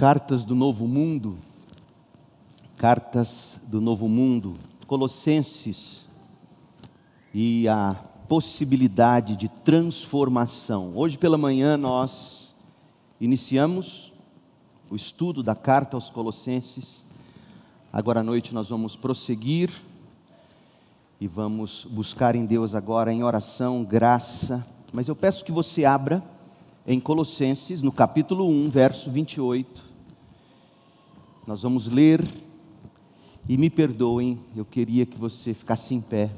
Cartas do Novo Mundo, Cartas do Novo Mundo, Colossenses e a possibilidade de transformação. Hoje pela manhã nós iniciamos o estudo da carta aos Colossenses. Agora à noite nós vamos prosseguir e vamos buscar em Deus agora em oração, graça. Mas eu peço que você abra em Colossenses, no capítulo 1, verso 28. Nós vamos ler, e me perdoem, eu queria que você ficasse em pé.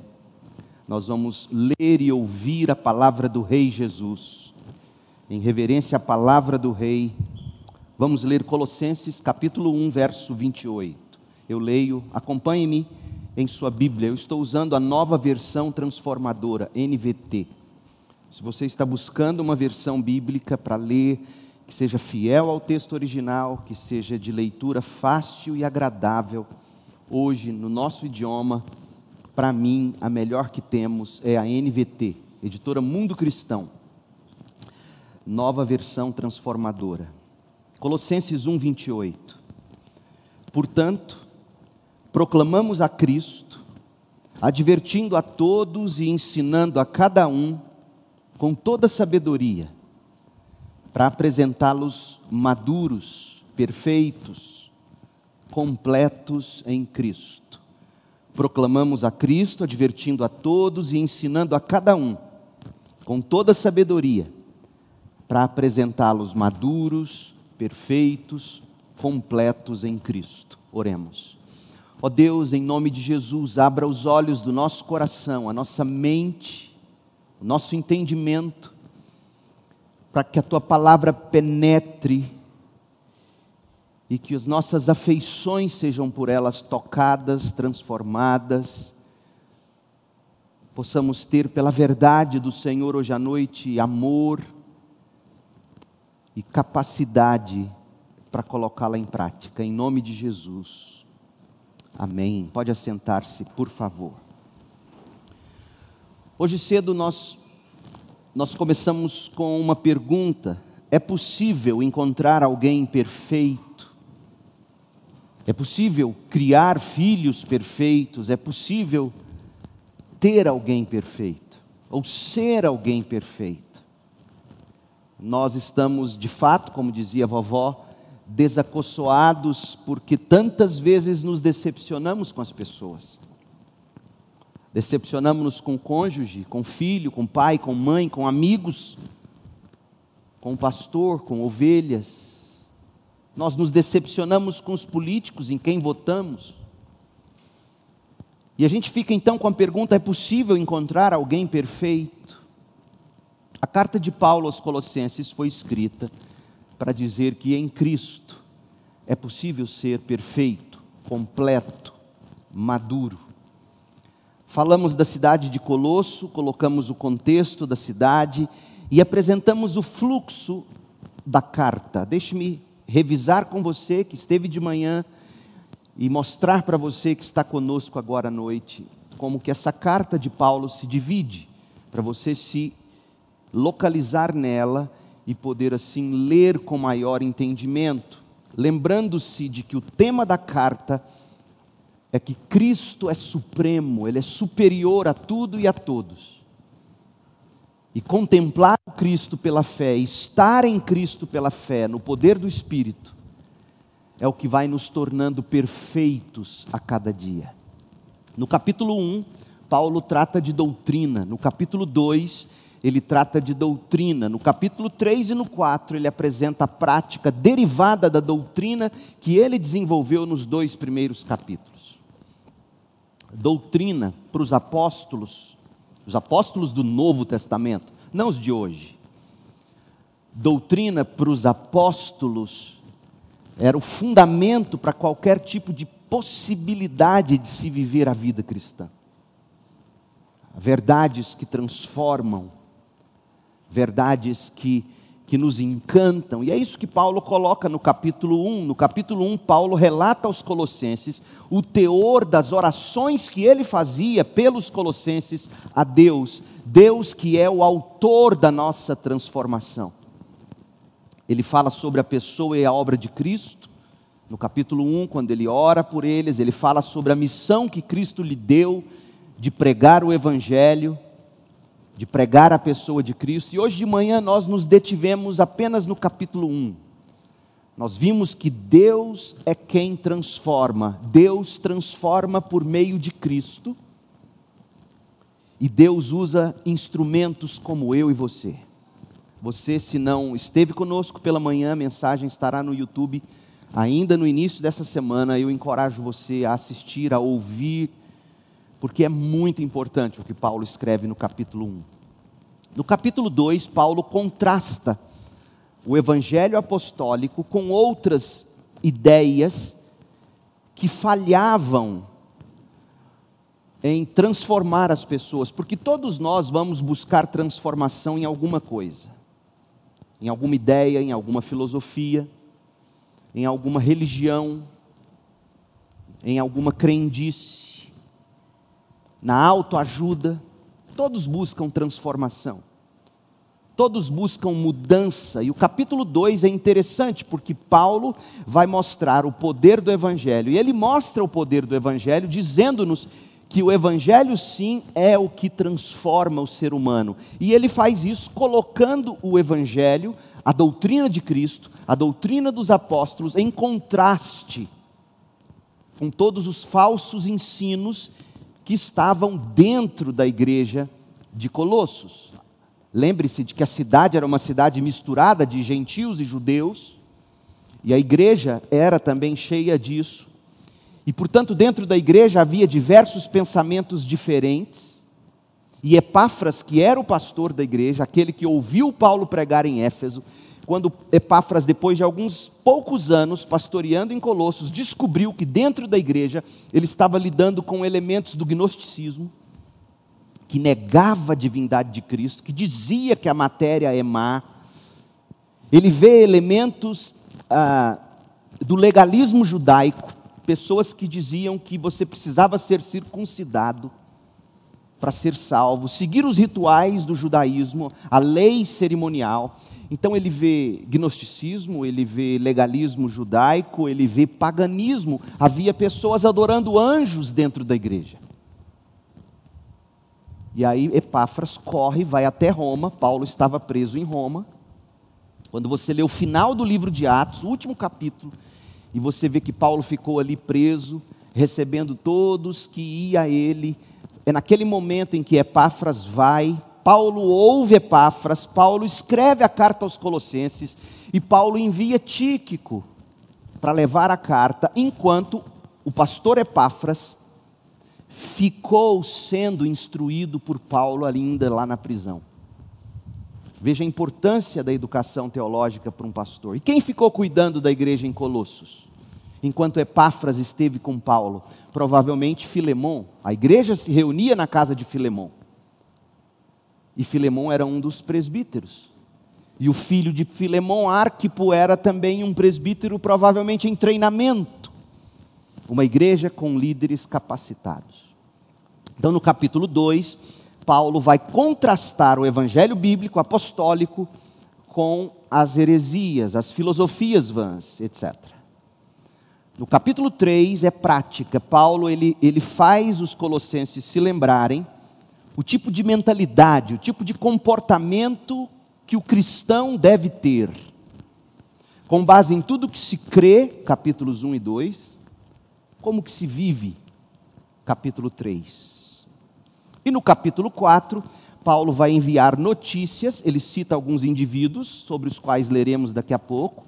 Nós vamos ler e ouvir a palavra do Rei Jesus, em reverência à palavra do Rei. Vamos ler Colossenses, capítulo 1, verso 28. Eu leio, acompanhe-me em sua Bíblia. Eu estou usando a nova versão transformadora, NVT. Se você está buscando uma versão bíblica para ler, que seja fiel ao texto original, que seja de leitura fácil e agradável, hoje, no nosso idioma, para mim, a melhor que temos é a NVT, editora Mundo Cristão. Nova versão transformadora. Colossenses 1, 28. Portanto, proclamamos a Cristo, advertindo a todos e ensinando a cada um com toda sabedoria, para apresentá-los maduros, perfeitos, completos em Cristo. Proclamamos a Cristo, advertindo a todos e ensinando a cada um, com toda sabedoria, para apresentá-los maduros, perfeitos, completos em Cristo. Oremos. Ó Deus, em nome de Jesus, abra os olhos do nosso coração, a nossa mente, o nosso entendimento, para que a tua palavra penetre e que as nossas afeições sejam por elas tocadas, transformadas, possamos ter pela verdade do Senhor hoje à noite amor e capacidade para colocá-la em prática, em nome de Jesus. Amém. Pode assentar-se, por favor. Hoje cedo nós, nós começamos com uma pergunta: é possível encontrar alguém perfeito? É possível criar filhos perfeitos? É possível ter alguém perfeito? Ou ser alguém perfeito? Nós estamos, de fato, como dizia a vovó, desacossoados porque tantas vezes nos decepcionamos com as pessoas. Decepcionamos-nos com cônjuge, com filho, com pai, com mãe, com amigos, com pastor, com ovelhas. Nós nos decepcionamos com os políticos em quem votamos. E a gente fica então com a pergunta: é possível encontrar alguém perfeito? A carta de Paulo aos Colossenses foi escrita para dizer que em Cristo é possível ser perfeito, completo, maduro. Falamos da cidade de Colosso, colocamos o contexto da cidade e apresentamos o fluxo da carta. Deixe-me revisar com você que esteve de manhã e mostrar para você que está conosco agora à noite como que essa carta de Paulo se divide, para você se localizar nela e poder assim ler com maior entendimento, lembrando-se de que o tema da carta é que Cristo é supremo, Ele é superior a tudo e a todos. E contemplar o Cristo pela fé, estar em Cristo pela fé, no poder do Espírito, é o que vai nos tornando perfeitos a cada dia. No capítulo 1, Paulo trata de doutrina, no capítulo 2, ele trata de doutrina. No capítulo 3 e no 4, ele apresenta a prática derivada da doutrina que ele desenvolveu nos dois primeiros capítulos doutrina para os apóstolos, os apóstolos do Novo Testamento, não os de hoje. Doutrina para os apóstolos era o fundamento para qualquer tipo de possibilidade de se viver a vida cristã. Verdades que transformam, verdades que que nos encantam, e é isso que Paulo coloca no capítulo 1. No capítulo 1, Paulo relata aos Colossenses o teor das orações que ele fazia pelos Colossenses a Deus, Deus que é o autor da nossa transformação. ele fala sobre a pessoa e a obra de Cristo. No capítulo 1, quando ele ora por eles, ele fala sobre a missão que Cristo lhe deu de pregar o Evangelho, de pregar a pessoa de Cristo. E hoje de manhã nós nos detivemos apenas no capítulo 1. Nós vimos que Deus é quem transforma, Deus transforma por meio de Cristo, e Deus usa instrumentos como eu e você. Você, se não esteve conosco pela manhã, a mensagem estará no YouTube ainda no início dessa semana. Eu encorajo você a assistir, a ouvir, porque é muito importante o que Paulo escreve no capítulo 1. No capítulo 2, Paulo contrasta o evangelho apostólico com outras ideias que falhavam em transformar as pessoas, porque todos nós vamos buscar transformação em alguma coisa em alguma ideia, em alguma filosofia, em alguma religião, em alguma crendice, na autoajuda. Todos buscam transformação. Todos buscam mudança, e o capítulo 2 é interessante porque Paulo vai mostrar o poder do Evangelho, e ele mostra o poder do Evangelho dizendo-nos que o Evangelho, sim, é o que transforma o ser humano. E ele faz isso colocando o Evangelho, a doutrina de Cristo, a doutrina dos apóstolos, em contraste com todos os falsos ensinos que estavam dentro da igreja de Colossos. Lembre-se de que a cidade era uma cidade misturada de gentios e judeus, e a igreja era também cheia disso. E, portanto, dentro da igreja havia diversos pensamentos diferentes. E Epáfras, que era o pastor da igreja, aquele que ouviu Paulo pregar em Éfeso, quando Epáfras, depois de alguns poucos anos pastoreando em Colossos, descobriu que dentro da igreja ele estava lidando com elementos do gnosticismo, que negava a divindade de Cristo, que dizia que a matéria é má. Ele vê elementos ah, do legalismo judaico, pessoas que diziam que você precisava ser circuncidado para ser salvo, seguir os rituais do judaísmo, a lei cerimonial. Então ele vê gnosticismo, ele vê legalismo judaico, ele vê paganismo. Havia pessoas adorando anjos dentro da igreja. E aí Epáfras corre, vai até Roma. Paulo estava preso em Roma. Quando você lê o final do livro de Atos, o último capítulo, e você vê que Paulo ficou ali preso, recebendo todos que ia a ele. É naquele momento em que Epáfras vai, Paulo ouve Epáfras, Paulo escreve a carta aos Colossenses e Paulo envia Tíquico para levar a carta, enquanto o pastor Epáfras ficou sendo instruído por Paulo ainda lá na prisão. Veja a importância da educação teológica para um pastor. E quem ficou cuidando da igreja em Colossos? Enquanto Epáfras esteve com Paulo, provavelmente Filemão. A igreja se reunia na casa de Filemão. E Filemão era um dos presbíteros. E o filho de Filemão, Arquipo, era também um presbítero, provavelmente em treinamento. Uma igreja com líderes capacitados. Então, no capítulo 2, Paulo vai contrastar o evangelho bíblico apostólico com as heresias, as filosofias vãs, etc. No capítulo 3 é prática. Paulo ele, ele faz os colossenses se lembrarem o tipo de mentalidade, o tipo de comportamento que o cristão deve ter. Com base em tudo que se crê, capítulos 1 e 2, como que se vive, capítulo 3. E no capítulo 4, Paulo vai enviar notícias, ele cita alguns indivíduos, sobre os quais leremos daqui a pouco.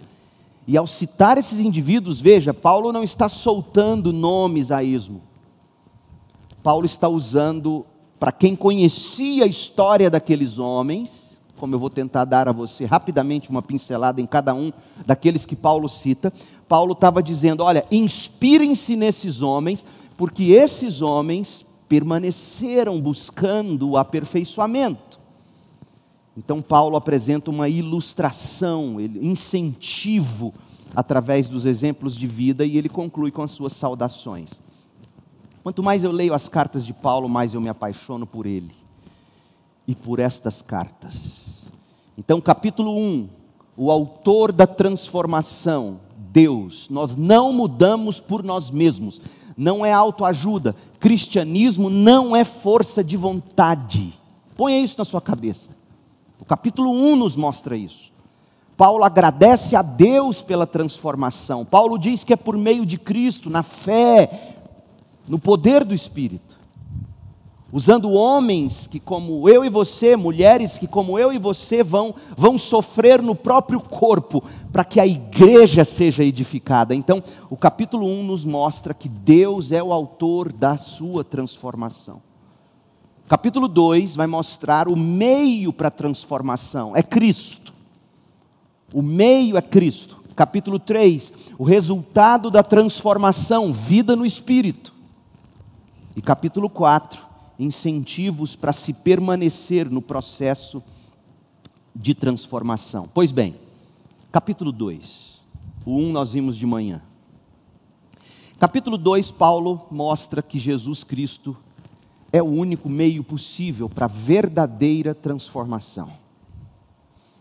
E ao citar esses indivíduos, veja, Paulo não está soltando nomes a esmo. Paulo está usando, para quem conhecia a história daqueles homens, como eu vou tentar dar a você rapidamente uma pincelada em cada um daqueles que Paulo cita, Paulo estava dizendo: olha, inspirem-se nesses homens, porque esses homens permaneceram buscando o aperfeiçoamento. Então, Paulo apresenta uma ilustração, incentivo através dos exemplos de vida e ele conclui com as suas saudações. Quanto mais eu leio as cartas de Paulo, mais eu me apaixono por ele e por estas cartas. Então, capítulo 1, o autor da transformação, Deus. Nós não mudamos por nós mesmos, não é autoajuda. Cristianismo não é força de vontade. Ponha isso na sua cabeça. O capítulo 1 nos mostra isso. Paulo agradece a Deus pela transformação. Paulo diz que é por meio de Cristo, na fé, no poder do Espírito. Usando homens que, como eu e você, mulheres que, como eu e você, vão, vão sofrer no próprio corpo, para que a igreja seja edificada. Então, o capítulo 1 nos mostra que Deus é o autor da sua transformação. Capítulo 2 vai mostrar o meio para a transformação: é Cristo. O meio é Cristo. Capítulo 3, o resultado da transformação, vida no espírito. E capítulo 4, incentivos para se permanecer no processo de transformação. Pois bem, capítulo 2, o 1 nós vimos de manhã. Capítulo 2, Paulo mostra que Jesus Cristo é o único meio possível para verdadeira transformação.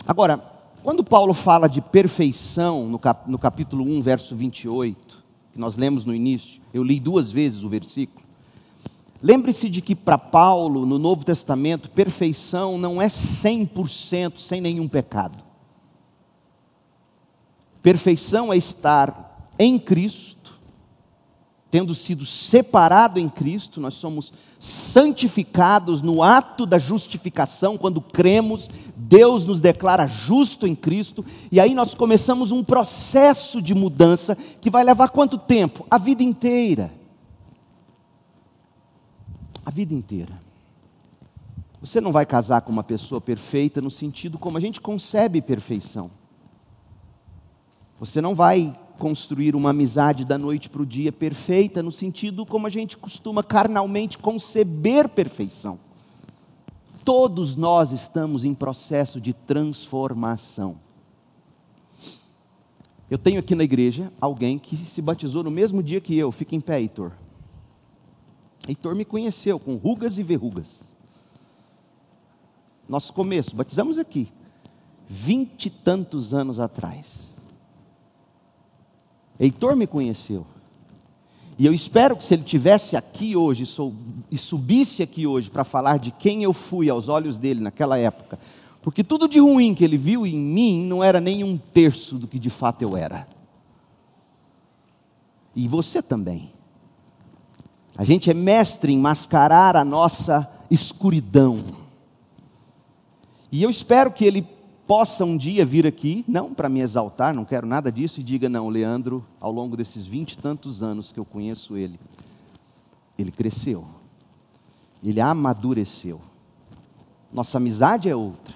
Agora, quando Paulo fala de perfeição, no, cap, no capítulo 1, verso 28, que nós lemos no início, eu li duas vezes o versículo. Lembre-se de que para Paulo, no Novo Testamento, perfeição não é 100% sem nenhum pecado. Perfeição é estar em Cristo, tendo sido separado em Cristo, nós somos santificados no ato da justificação, quando cremos, Deus nos declara justo em Cristo, e aí nós começamos um processo de mudança que vai levar quanto tempo? A vida inteira. A vida inteira. Você não vai casar com uma pessoa perfeita no sentido como a gente concebe perfeição. Você não vai construir uma amizade da noite para o dia perfeita, no sentido como a gente costuma carnalmente conceber perfeição. Todos nós estamos em processo de transformação. Eu tenho aqui na igreja alguém que se batizou no mesmo dia que eu, fica em pé, Heitor. Heitor me conheceu com rugas e verrugas. Nosso começo, batizamos aqui, vinte e tantos anos atrás. Heitor me conheceu. E eu espero que se ele tivesse aqui hoje e subisse aqui hoje para falar de quem eu fui aos olhos dele naquela época, porque tudo de ruim que ele viu em mim não era nem um terço do que de fato eu era. E você também. A gente é mestre em mascarar a nossa escuridão. E eu espero que ele possa um dia vir aqui, não para me exaltar, não quero nada disso, e diga: não, Leandro, ao longo desses vinte e tantos anos que eu conheço ele, ele cresceu, ele amadureceu. Nossa amizade é outra.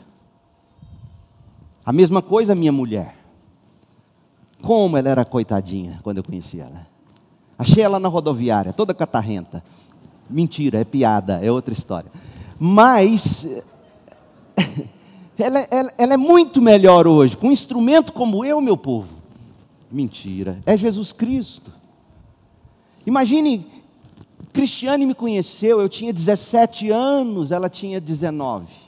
A mesma coisa minha mulher. Como ela era coitadinha quando eu conheci ela. Achei ela na rodoviária, toda catarrenta. Mentira, é piada, é outra história. Mas ela, ela, ela é muito melhor hoje, com um instrumento como eu, meu povo. Mentira, é Jesus Cristo. Imagine, Cristiane me conheceu, eu tinha 17 anos, ela tinha 19.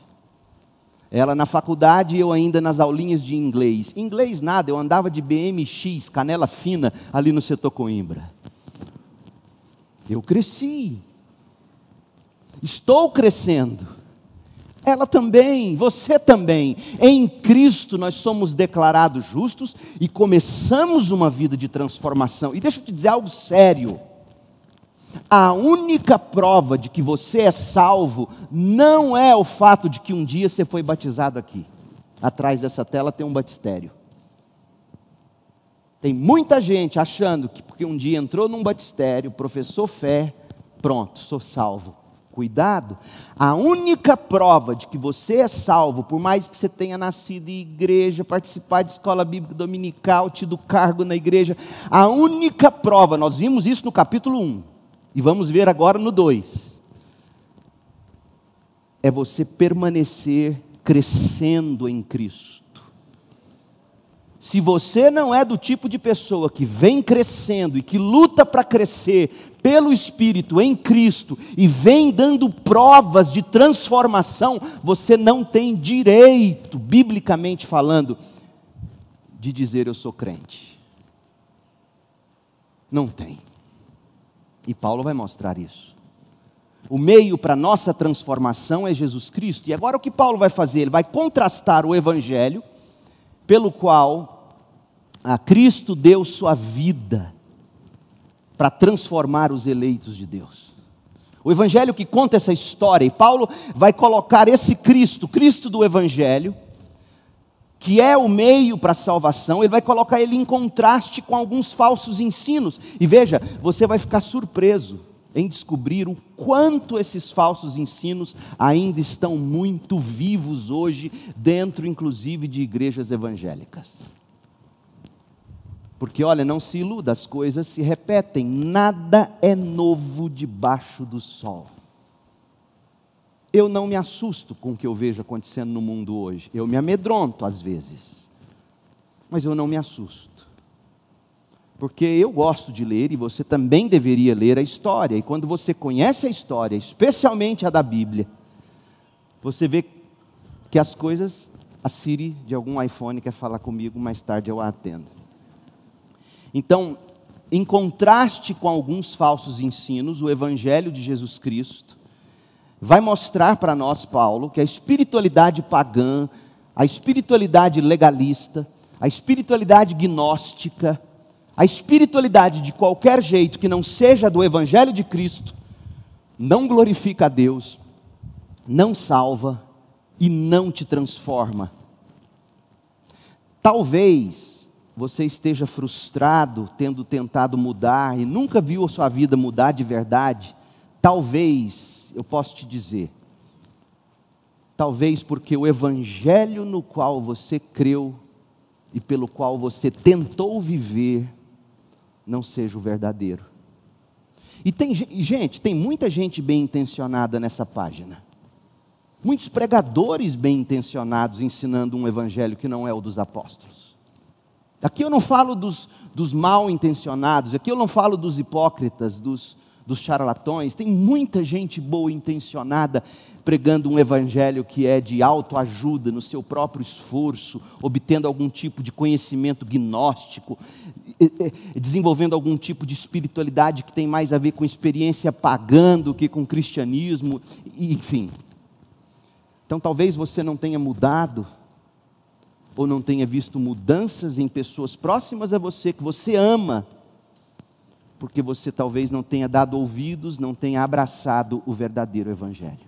Ela na faculdade e eu ainda nas aulinhas de inglês. Inglês nada, eu andava de BMX, canela fina, ali no setor Coimbra. Eu cresci. Estou crescendo ela também, você também. Em Cristo nós somos declarados justos e começamos uma vida de transformação. E deixa eu te dizer algo sério. A única prova de que você é salvo não é o fato de que um dia você foi batizado aqui. Atrás dessa tela tem um batistério. Tem muita gente achando que porque um dia entrou num batistério, professou fé, pronto, sou salvo. Cuidado, a única prova de que você é salvo, por mais que você tenha nascido em igreja, participado de escola bíblica dominical, tido cargo na igreja, a única prova, nós vimos isso no capítulo 1, e vamos ver agora no 2, é você permanecer crescendo em Cristo. Se você não é do tipo de pessoa que vem crescendo e que luta para crescer pelo Espírito em Cristo e vem dando provas de transformação, você não tem direito, biblicamente falando, de dizer eu sou crente. Não tem. E Paulo vai mostrar isso. O meio para nossa transformação é Jesus Cristo. E agora o que Paulo vai fazer? Ele vai contrastar o evangelho pelo qual a Cristo deu sua vida para transformar os eleitos de Deus. O evangelho que conta essa história, e Paulo vai colocar esse Cristo, Cristo do evangelho, que é o meio para a salvação, ele vai colocar ele em contraste com alguns falsos ensinos. E veja, você vai ficar surpreso em descobrir o quanto esses falsos ensinos ainda estão muito vivos hoje, dentro inclusive de igrejas evangélicas. Porque olha, não se iluda, as coisas se repetem, nada é novo debaixo do sol. Eu não me assusto com o que eu vejo acontecendo no mundo hoje. Eu me amedronto às vezes. Mas eu não me assusto. Porque eu gosto de ler e você também deveria ler a história. E quando você conhece a história, especialmente a da Bíblia, você vê que as coisas, a Siri de algum iPhone quer falar comigo, mais tarde eu a atendo. Então, em contraste com alguns falsos ensinos, o Evangelho de Jesus Cristo vai mostrar para nós, Paulo, que a espiritualidade pagã, a espiritualidade legalista, a espiritualidade gnóstica, a espiritualidade de qualquer jeito que não seja do Evangelho de Cristo, não glorifica a Deus, não salva e não te transforma. Talvez você esteja frustrado, tendo tentado mudar e nunca viu a sua vida mudar de verdade. Talvez eu posso te dizer, talvez porque o evangelho no qual você creu e pelo qual você tentou viver não seja o verdadeiro. E tem gente, tem muita gente bem intencionada nessa página. Muitos pregadores bem intencionados ensinando um evangelho que não é o dos apóstolos. Aqui eu não falo dos, dos mal intencionados, aqui eu não falo dos hipócritas, dos, dos charlatões, tem muita gente boa intencionada pregando um evangelho que é de autoajuda no seu próprio esforço, obtendo algum tipo de conhecimento gnóstico, desenvolvendo algum tipo de espiritualidade que tem mais a ver com experiência pagã do que com cristianismo, enfim. Então talvez você não tenha mudado ou não tenha visto mudanças em pessoas próximas a você que você ama porque você talvez não tenha dado ouvidos, não tenha abraçado o verdadeiro Evangelho.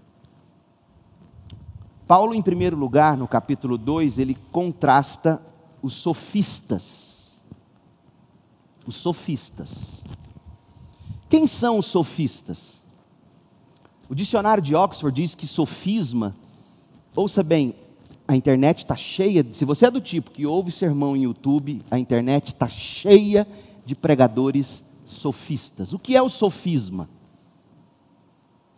Paulo, em primeiro lugar, no capítulo 2, ele contrasta os sofistas. Os sofistas. Quem são os sofistas? O dicionário de Oxford diz que sofisma, ouça bem, a internet está cheia, se você é do tipo que ouve sermão em YouTube, a internet está cheia de pregadores sofistas. O que é o sofisma?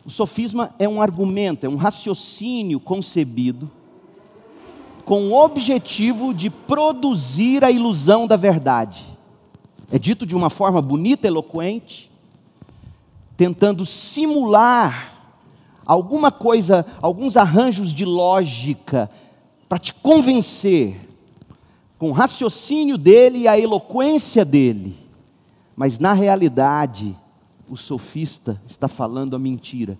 O sofisma é um argumento, é um raciocínio concebido com o objetivo de produzir a ilusão da verdade. É dito de uma forma bonita, eloquente, tentando simular alguma coisa, alguns arranjos de lógica para te convencer com o raciocínio dele e a eloquência dele mas na realidade, o sofista está falando a mentira.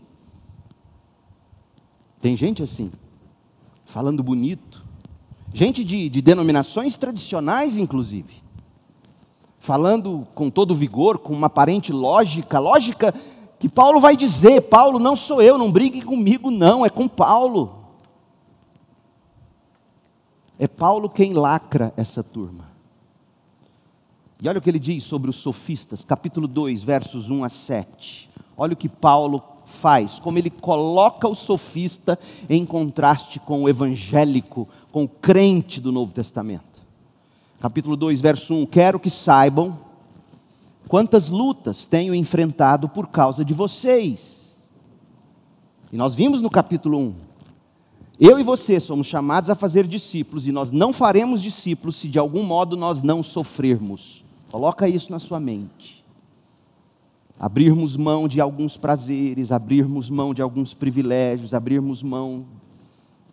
Tem gente assim, falando bonito, gente de, de denominações tradicionais, inclusive, falando com todo vigor, com uma aparente lógica, lógica que Paulo vai dizer: Paulo, não sou eu, não brigue comigo, não, é com Paulo. É Paulo quem lacra essa turma. E olha o que ele diz sobre os sofistas, capítulo 2, versos 1 a 7. Olha o que Paulo faz, como ele coloca o sofista em contraste com o evangélico, com o crente do Novo Testamento. Capítulo 2, verso 1: Quero que saibam quantas lutas tenho enfrentado por causa de vocês. E nós vimos no capítulo 1. Eu e você somos chamados a fazer discípulos, e nós não faremos discípulos se de algum modo nós não sofrermos. Coloca isso na sua mente. Abrirmos mão de alguns prazeres, abrirmos mão de alguns privilégios, abrirmos mão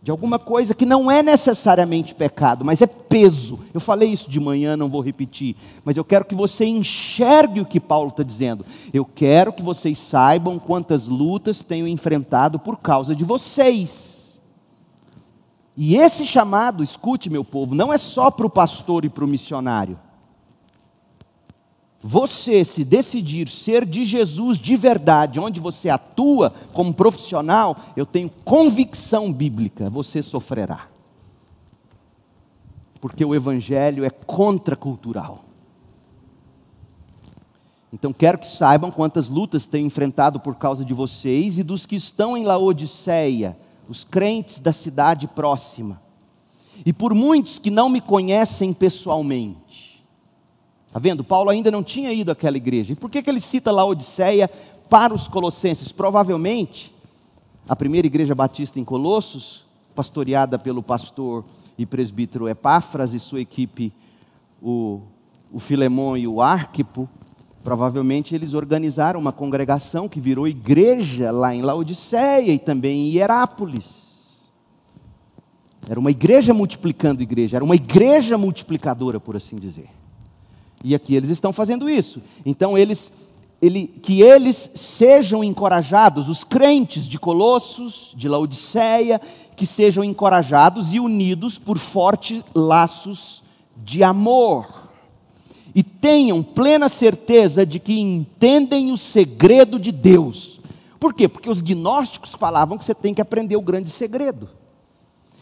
de alguma coisa que não é necessariamente pecado, mas é peso. Eu falei isso de manhã, não vou repetir, mas eu quero que você enxergue o que Paulo está dizendo. Eu quero que vocês saibam quantas lutas tenho enfrentado por causa de vocês. E esse chamado, escute meu povo, não é só para o pastor e para o missionário. Você se decidir ser de Jesus de verdade, onde você atua como profissional, eu tenho convicção bíblica, você sofrerá. Porque o evangelho é contracultural. Então quero que saibam quantas lutas tenho enfrentado por causa de vocês e dos que estão em Laodiceia, os crentes da cidade próxima. E por muitos que não me conhecem pessoalmente Está vendo? Paulo ainda não tinha ido àquela igreja. E por que, que ele cita Laodiceia para os colossenses? Provavelmente, a primeira igreja batista em Colossos, pastoreada pelo pastor e presbítero Epáfras e sua equipe, o, o Filemão e o Arquipo, provavelmente eles organizaram uma congregação que virou igreja lá em Laodiceia e também em Hierápolis. Era uma igreja multiplicando igreja, era uma igreja multiplicadora, por assim dizer. E aqui eles estão fazendo isso. Então eles ele, que eles sejam encorajados, os crentes de Colossos, de Laodiceia, que sejam encorajados e unidos por fortes laços de amor. E tenham plena certeza de que entendem o segredo de Deus. Por quê? Porque os gnósticos falavam que você tem que aprender o grande segredo.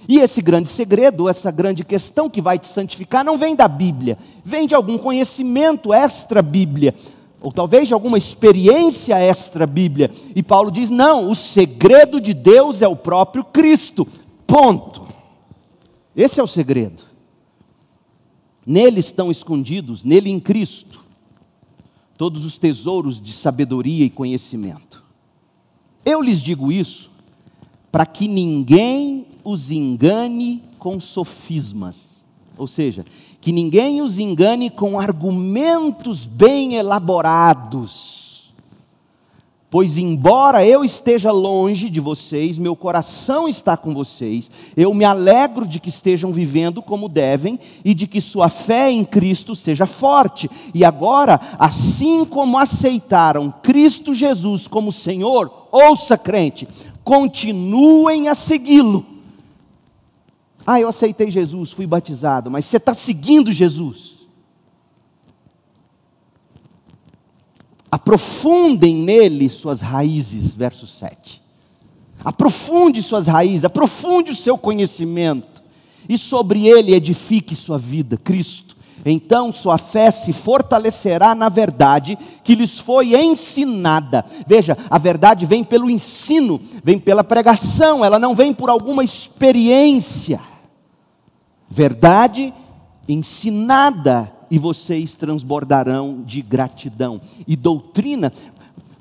E esse grande segredo, essa grande questão que vai te santificar, não vem da Bíblia, vem de algum conhecimento extra-Bíblia, ou talvez de alguma experiência extra-Bíblia. E Paulo diz: não, o segredo de Deus é o próprio Cristo. Ponto. Esse é o segredo. Nele estão escondidos, nele em Cristo, todos os tesouros de sabedoria e conhecimento. Eu lhes digo isso para que ninguém os engane com sofismas. Ou seja, que ninguém os engane com argumentos bem elaborados. Pois, embora eu esteja longe de vocês, meu coração está com vocês, eu me alegro de que estejam vivendo como devem e de que sua fé em Cristo seja forte. E agora, assim como aceitaram Cristo Jesus como Senhor, ouça crente, continuem a segui-lo ah, eu aceitei Jesus, fui batizado, mas você está seguindo Jesus. Aprofundem nele suas raízes, verso 7. Aprofunde suas raízes, aprofunde o seu conhecimento, e sobre ele edifique sua vida, Cristo. Então sua fé se fortalecerá na verdade que lhes foi ensinada. Veja, a verdade vem pelo ensino, vem pela pregação, ela não vem por alguma experiência verdade ensinada, e vocês transbordarão de gratidão. E doutrina,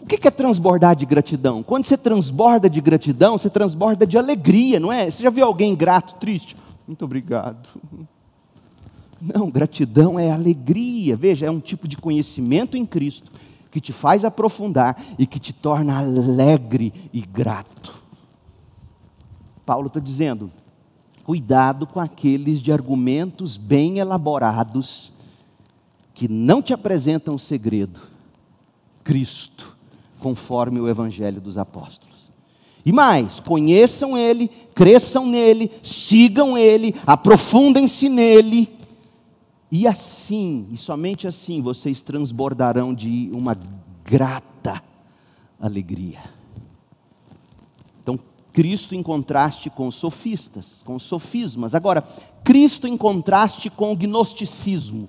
o que é transbordar de gratidão? Quando você transborda de gratidão, você transborda de alegria, não é? Você já viu alguém grato, triste? Muito obrigado. Não, gratidão é alegria. Veja, é um tipo de conhecimento em Cristo que te faz aprofundar e que te torna alegre e grato. Paulo está dizendo: Cuidado com aqueles de argumentos bem elaborados que não te apresentam o segredo, Cristo, conforme o Evangelho dos Apóstolos. E mais, conheçam Ele, cresçam nele, sigam Ele, aprofundem-se nele, e assim, e somente assim, vocês transbordarão de uma grata alegria. Cristo em contraste com os sofistas, com os sofismas. Agora, Cristo em contraste com o gnosticismo.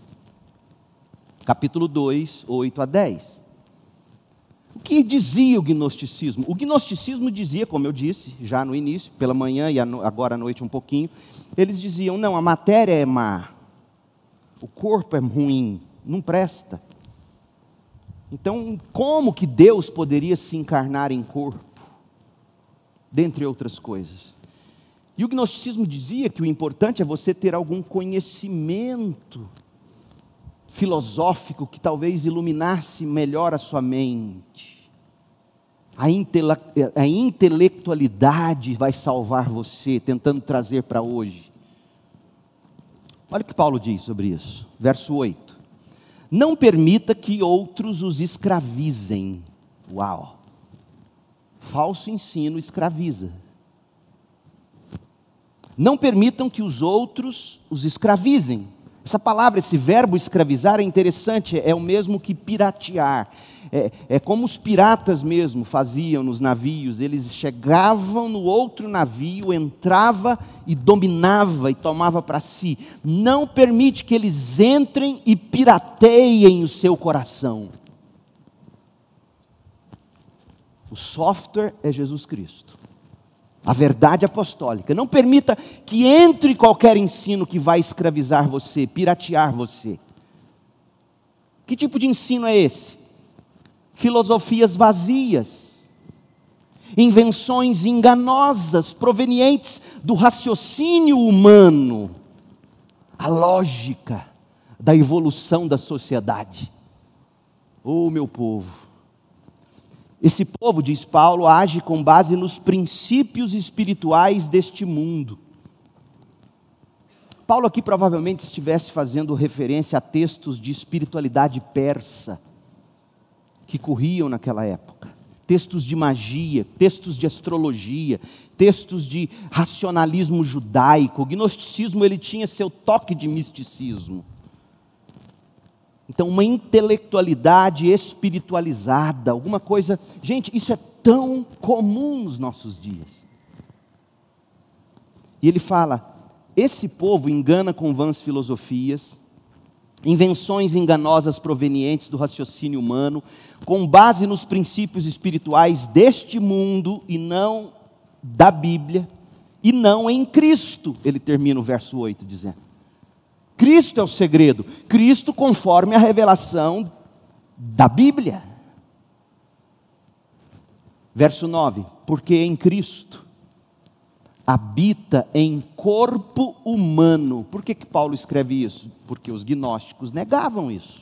Capítulo 2, 8 a 10. O que dizia o gnosticismo? O gnosticismo dizia, como eu disse já no início, pela manhã e agora à noite um pouquinho, eles diziam: não, a matéria é má, o corpo é ruim, não presta. Então, como que Deus poderia se encarnar em corpo? dentre outras coisas. E o gnosticismo dizia que o importante é você ter algum conhecimento filosófico que talvez iluminasse melhor a sua mente. a, intele a intelectualidade vai salvar você, tentando trazer para hoje. Olha o que Paulo diz sobre isso, verso 8: Não permita que outros os escravizem. Uau! Falso ensino escraviza. Não permitam que os outros os escravizem. Essa palavra, esse verbo escravizar é interessante, é o mesmo que piratear. É, é, como os piratas mesmo faziam nos navios, eles chegavam no outro navio, entrava e dominava e tomava para si. Não permite que eles entrem e pirateiem o seu coração. O software é Jesus Cristo a verdade apostólica. Não permita que entre qualquer ensino que vai escravizar você, piratear você. Que tipo de ensino é esse? Filosofias vazias, invenções enganosas provenientes do raciocínio humano, a lógica da evolução da sociedade. Oh, meu povo, esse povo, diz Paulo, age com base nos princípios espirituais deste mundo. Paulo aqui provavelmente estivesse fazendo referência a textos de espiritualidade persa que corriam naquela época. Textos de magia, textos de astrologia, textos de racionalismo judaico. O gnosticismo ele tinha seu toque de misticismo. Então, uma intelectualidade espiritualizada, alguma coisa. Gente, isso é tão comum nos nossos dias. E ele fala: esse povo engana com vãs filosofias, invenções enganosas provenientes do raciocínio humano, com base nos princípios espirituais deste mundo e não da Bíblia, e não em Cristo. Ele termina o verso 8 dizendo. Cristo é o segredo. Cristo conforme a revelação da Bíblia. Verso 9: Porque em Cristo habita em corpo humano. Por que, que Paulo escreve isso? Porque os gnósticos negavam isso.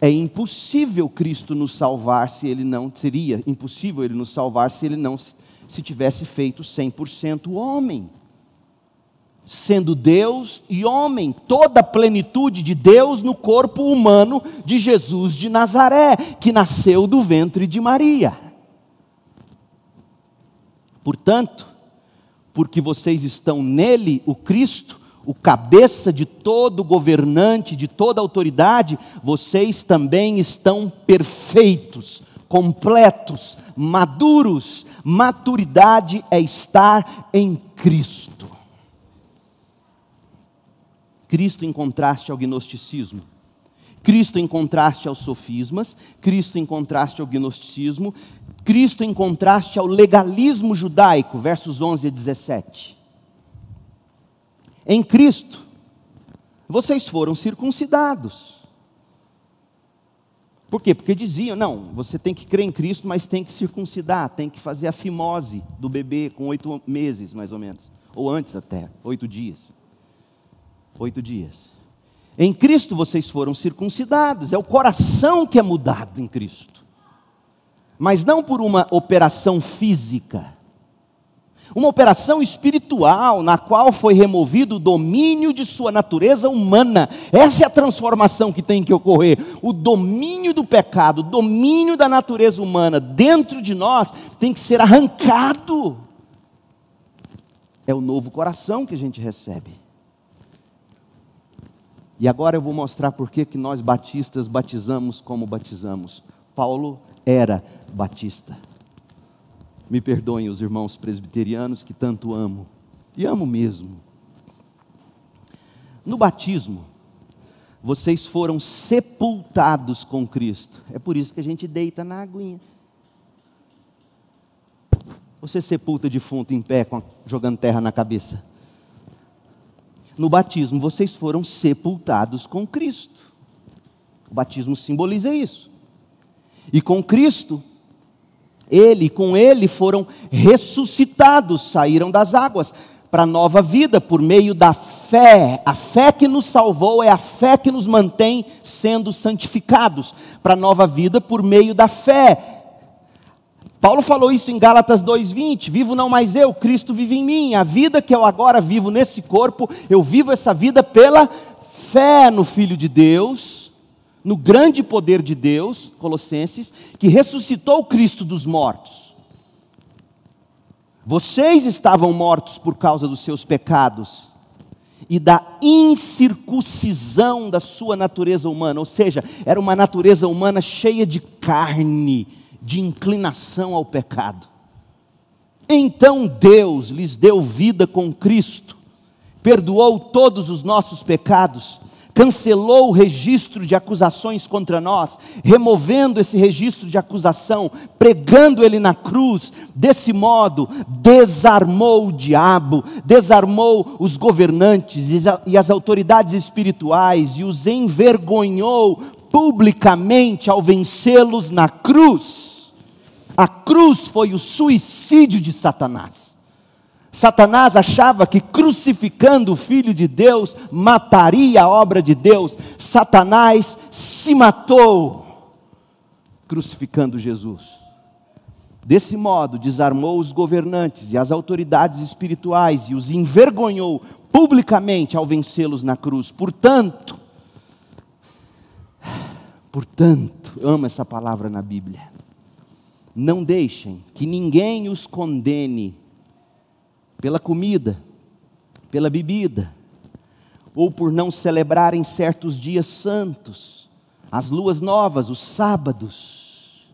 É impossível Cristo nos salvar se ele não seria impossível ele nos salvar se ele não se tivesse feito 100% homem sendo Deus e homem, toda a plenitude de Deus no corpo humano de Jesus de Nazaré, que nasceu do ventre de Maria. Portanto, porque vocês estão nele, o Cristo, o cabeça de todo governante, de toda autoridade, vocês também estão perfeitos, completos, maduros. Maturidade é estar em Cristo. Cristo em contraste ao gnosticismo. Cristo em contraste aos sofismas, Cristo em contraste ao gnosticismo, Cristo em contraste ao legalismo judaico, versos 11 a 17. Em Cristo, vocês foram circuncidados. Por quê? Porque diziam, não, você tem que crer em Cristo, mas tem que circuncidar, tem que fazer a fimose do bebê com oito meses, mais ou menos, ou antes até, oito dias oito dias. Em Cristo vocês foram circuncidados, é o coração que é mudado em Cristo, mas não por uma operação física, uma operação espiritual na qual foi removido o domínio de sua natureza humana. Essa é a transformação que tem que ocorrer. O domínio do pecado, o domínio da natureza humana dentro de nós tem que ser arrancado. É o novo coração que a gente recebe. E agora eu vou mostrar por que nós batistas batizamos como batizamos. Paulo era batista. Me perdoem os irmãos presbiterianos que tanto amo, e amo mesmo. No batismo, vocês foram sepultados com Cristo. É por isso que a gente deita na aguinha. Você sepulta defunto em pé, jogando terra na cabeça no batismo vocês foram sepultados com Cristo. O batismo simboliza isso. E com Cristo, ele, com ele foram ressuscitados, saíram das águas para nova vida por meio da fé. A fé que nos salvou é a fé que nos mantém sendo santificados para nova vida por meio da fé. Paulo falou isso em Gálatas 2:20, vivo não mais eu, Cristo vive em mim. A vida que eu agora vivo nesse corpo, eu vivo essa vida pela fé no filho de Deus, no grande poder de Deus, Colossenses, que ressuscitou Cristo dos mortos. Vocês estavam mortos por causa dos seus pecados e da incircuncisão da sua natureza humana, ou seja, era uma natureza humana cheia de carne, de inclinação ao pecado. Então Deus lhes deu vida com Cristo, perdoou todos os nossos pecados, cancelou o registro de acusações contra nós, removendo esse registro de acusação, pregando ele na cruz. Desse modo, desarmou o diabo, desarmou os governantes e as autoridades espirituais e os envergonhou publicamente ao vencê-los na cruz. A cruz foi o suicídio de Satanás. Satanás achava que crucificando o Filho de Deus mataria a obra de Deus. Satanás se matou crucificando Jesus. Desse modo, desarmou os governantes e as autoridades espirituais e os envergonhou publicamente ao vencê-los na cruz. Portanto, portanto, amo essa palavra na Bíblia. Não deixem que ninguém os condene pela comida, pela bebida, ou por não celebrarem certos dias santos, as luas novas, os sábados.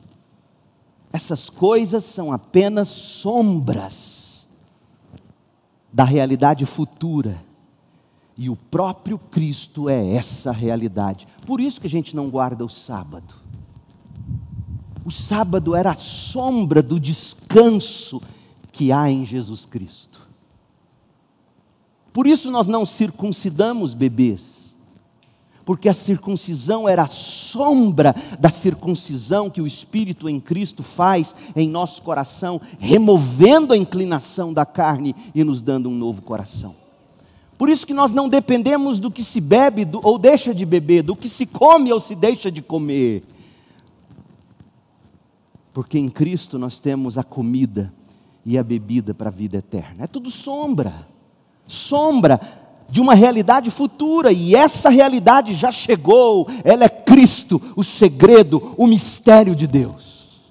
Essas coisas são apenas sombras da realidade futura. E o próprio Cristo é essa realidade. Por isso que a gente não guarda o sábado. O sábado era a sombra do descanso que há em Jesus Cristo. Por isso nós não circuncidamos bebês, porque a circuncisão era a sombra da circuncisão que o Espírito em Cristo faz em nosso coração, removendo a inclinação da carne e nos dando um novo coração. Por isso que nós não dependemos do que se bebe ou deixa de beber, do que se come ou se deixa de comer porque em Cristo nós temos a comida e a bebida para a vida eterna. É tudo sombra, sombra de uma realidade futura, e essa realidade já chegou, ela é Cristo, o segredo, o mistério de Deus.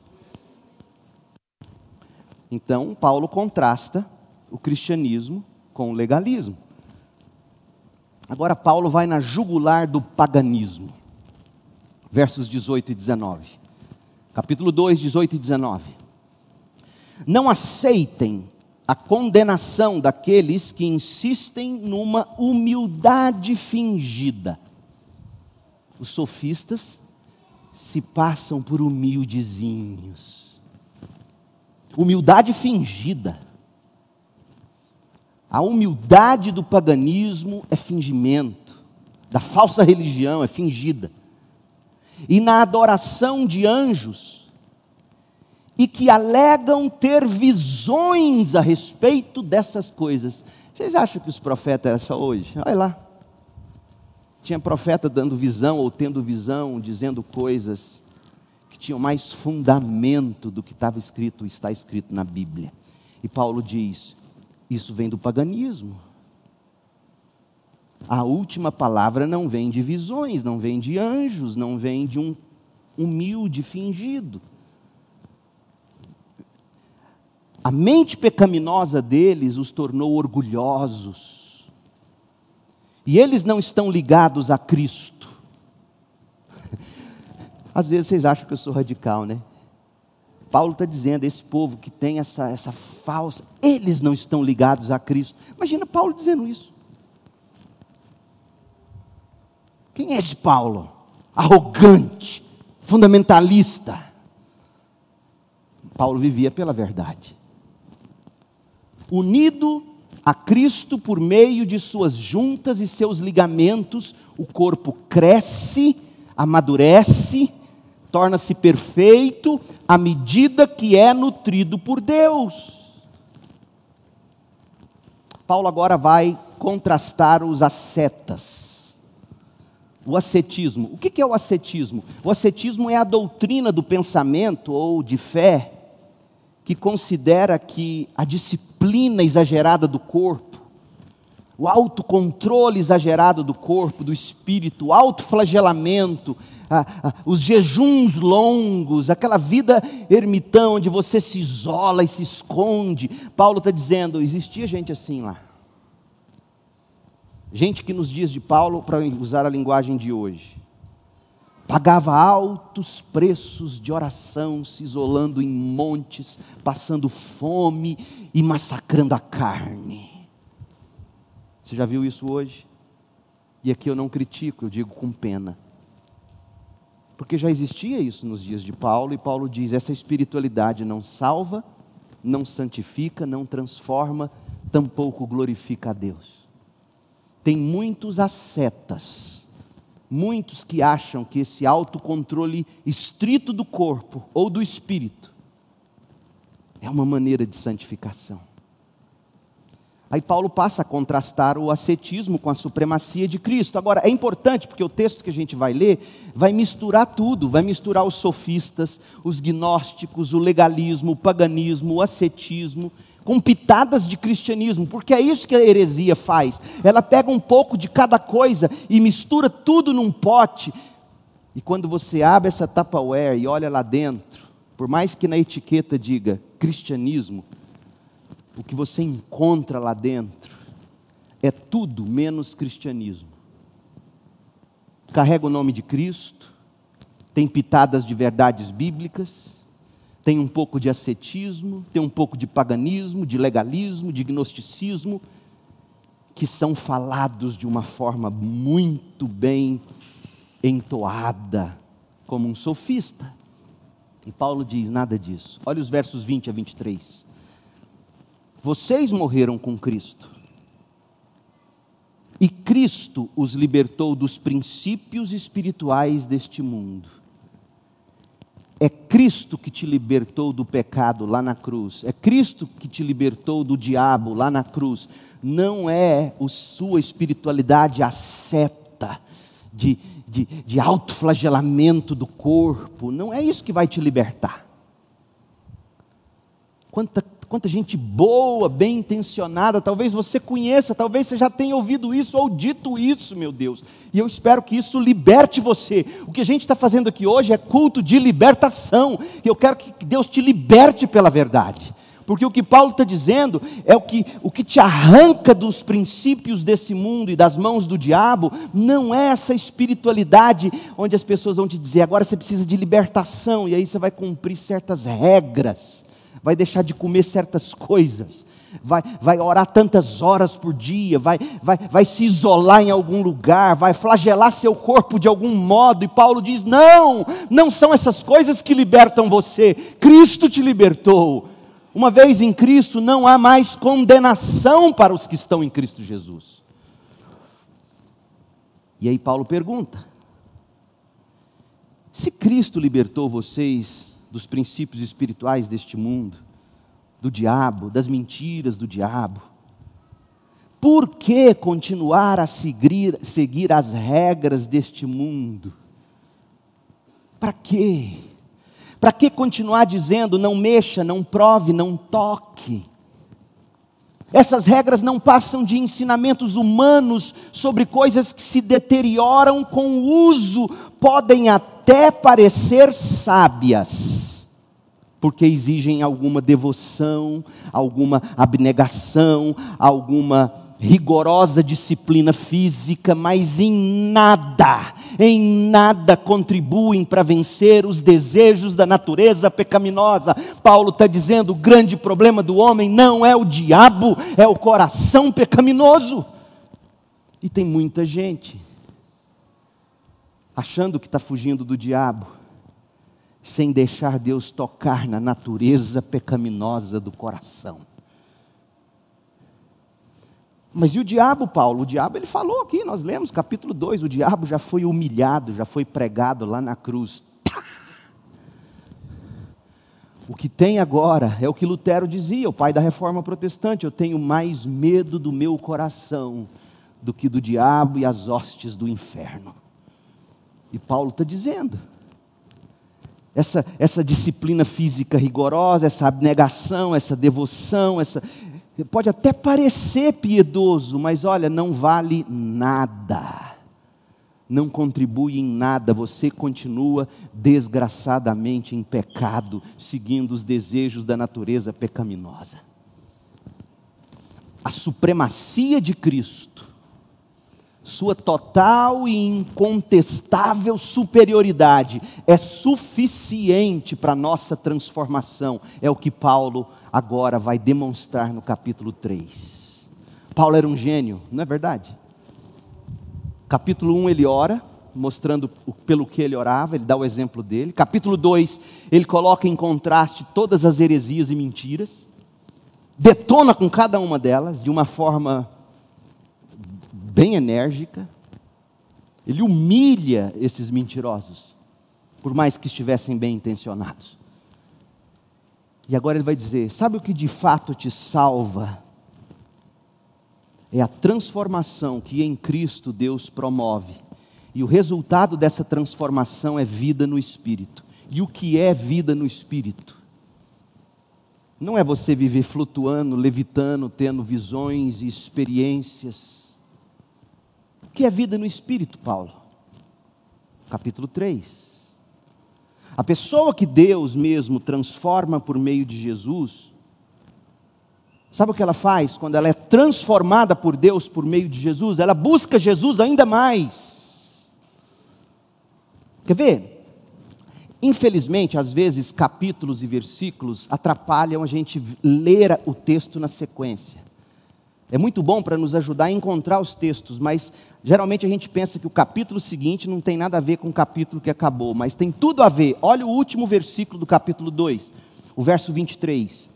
Então, Paulo contrasta o cristianismo com o legalismo. Agora, Paulo vai na jugular do paganismo, versos 18 e 19 capítulo 2, 18 e 19. Não aceitem a condenação daqueles que insistem numa humildade fingida. Os sofistas se passam por humildezinhos. Humildade fingida. A humildade do paganismo é fingimento, da falsa religião é fingida e na adoração de anjos, e que alegam ter visões a respeito dessas coisas. Vocês acham que os profetas eram essa hoje? Olha lá. Tinha profeta dando visão ou tendo visão, dizendo coisas que tinham mais fundamento do que estava escrito, está escrito na Bíblia. E Paulo diz: isso vem do paganismo. A última palavra não vem de visões, não vem de anjos, não vem de um humilde fingido. A mente pecaminosa deles os tornou orgulhosos. E eles não estão ligados a Cristo. Às vezes vocês acham que eu sou radical, né? Paulo está dizendo, esse povo que tem essa, essa falsa, eles não estão ligados a Cristo. Imagina Paulo dizendo isso. Quem é esse Paulo? Arrogante, fundamentalista. Paulo vivia pela verdade. Unido a Cristo por meio de suas juntas e seus ligamentos, o corpo cresce, amadurece, torna-se perfeito à medida que é nutrido por Deus. Paulo agora vai contrastar os ascetas o ascetismo. O que é o ascetismo? O ascetismo é a doutrina do pensamento ou de fé que considera que a disciplina exagerada do corpo, o autocontrole exagerado do corpo, do espírito, o autoflagelamento, os jejuns longos, aquela vida ermitão onde você se isola e se esconde. Paulo está dizendo: existia gente assim lá. Gente que nos dias de Paulo, para usar a linguagem de hoje, pagava altos preços de oração, se isolando em montes, passando fome e massacrando a carne. Você já viu isso hoje? E aqui eu não critico, eu digo com pena. Porque já existia isso nos dias de Paulo, e Paulo diz: essa espiritualidade não salva, não santifica, não transforma, tampouco glorifica a Deus. Tem muitos ascetas muitos que acham que esse autocontrole estrito do corpo ou do espírito é uma maneira de santificação. Aí Paulo passa a contrastar o ascetismo com a supremacia de Cristo. Agora, é importante porque o texto que a gente vai ler vai misturar tudo, vai misturar os sofistas, os gnósticos, o legalismo, o paganismo, o ascetismo, com pitadas de cristianismo, porque é isso que a heresia faz. Ela pega um pouco de cada coisa e mistura tudo num pote. E quando você abre essa Tupperware e olha lá dentro, por mais que na etiqueta diga cristianismo, o que você encontra lá dentro é tudo menos cristianismo. Carrega o nome de Cristo, tem pitadas de verdades bíblicas, tem um pouco de ascetismo, tem um pouco de paganismo, de legalismo, de gnosticismo, que são falados de uma forma muito bem entoada, como um sofista. E Paulo diz: nada disso. Olha os versos 20 a 23. Vocês morreram com Cristo. E Cristo os libertou dos princípios espirituais deste mundo é Cristo que te libertou do pecado lá na cruz. É Cristo que te libertou do diabo lá na cruz. Não é a sua espiritualidade a seta de, de, de autoflagelamento do corpo. Não é isso que vai te libertar. Quanta quanta gente boa, bem intencionada, talvez você conheça, talvez você já tenha ouvido isso ou dito isso, meu Deus. E eu espero que isso liberte você. O que a gente está fazendo aqui hoje é culto de libertação. E eu quero que Deus te liberte pela verdade. Porque o que Paulo está dizendo é o que, o que te arranca dos princípios desse mundo e das mãos do diabo, não é essa espiritualidade onde as pessoas vão te dizer, agora você precisa de libertação, e aí você vai cumprir certas regras vai deixar de comer certas coisas, vai, vai orar tantas horas por dia, vai, vai, vai se isolar em algum lugar, vai flagelar seu corpo de algum modo. E Paulo diz: não, não são essas coisas que libertam você, Cristo te libertou. Uma vez em Cristo, não há mais condenação para os que estão em Cristo Jesus. E aí Paulo pergunta: se Cristo libertou vocês dos princípios espirituais deste mundo, do diabo, das mentiras do diabo. Por que continuar a seguir, seguir as regras deste mundo? Para quê? Para que continuar dizendo não mexa, não prove, não toque? Essas regras não passam de ensinamentos humanos sobre coisas que se deterioram com o uso, podem até parecer sábias, porque exigem alguma devoção, alguma abnegação, alguma rigorosa disciplina física, mas em nada, em nada contribuem para vencer os desejos da natureza pecaminosa. Paulo está dizendo: o grande problema do homem não é o diabo, é o coração pecaminoso. E tem muita gente achando que está fugindo do diabo, sem deixar Deus tocar na natureza pecaminosa do coração. Mas e o diabo, Paulo? O diabo, ele falou aqui, nós lemos capítulo 2: o diabo já foi humilhado, já foi pregado lá na cruz. O que tem agora é o que Lutero dizia, o pai da reforma protestante: eu tenho mais medo do meu coração do que do diabo e as hostes do inferno. E Paulo está dizendo: essa, essa disciplina física rigorosa, essa abnegação, essa devoção, essa. Pode até parecer piedoso, mas olha, não vale nada. Não contribui em nada, você continua desgraçadamente em pecado, seguindo os desejos da natureza pecaminosa. A supremacia de Cristo sua total e incontestável superioridade é suficiente para nossa transformação. É o que Paulo agora vai demonstrar no capítulo 3. Paulo era um gênio, não é verdade? Capítulo 1 ele ora, mostrando pelo que ele orava, ele dá o exemplo dele. Capítulo 2, ele coloca em contraste todas as heresias e mentiras, detona com cada uma delas de uma forma bem enérgica. Ele humilha esses mentirosos, por mais que estivessem bem intencionados. E agora ele vai dizer: sabe o que de fato te salva? É a transformação que em Cristo Deus promove. E o resultado dessa transformação é vida no espírito. E o que é vida no espírito? Não é você viver flutuando, levitando, tendo visões e experiências que é vida no espírito, Paulo? Capítulo 3. A pessoa que Deus mesmo transforma por meio de Jesus, sabe o que ela faz quando ela é transformada por Deus por meio de Jesus? Ela busca Jesus ainda mais. Quer ver? Infelizmente, às vezes, capítulos e versículos atrapalham a gente ler o texto na sequência. É muito bom para nos ajudar a encontrar os textos, mas geralmente a gente pensa que o capítulo seguinte não tem nada a ver com o capítulo que acabou, mas tem tudo a ver. Olha o último versículo do capítulo 2, o verso 23.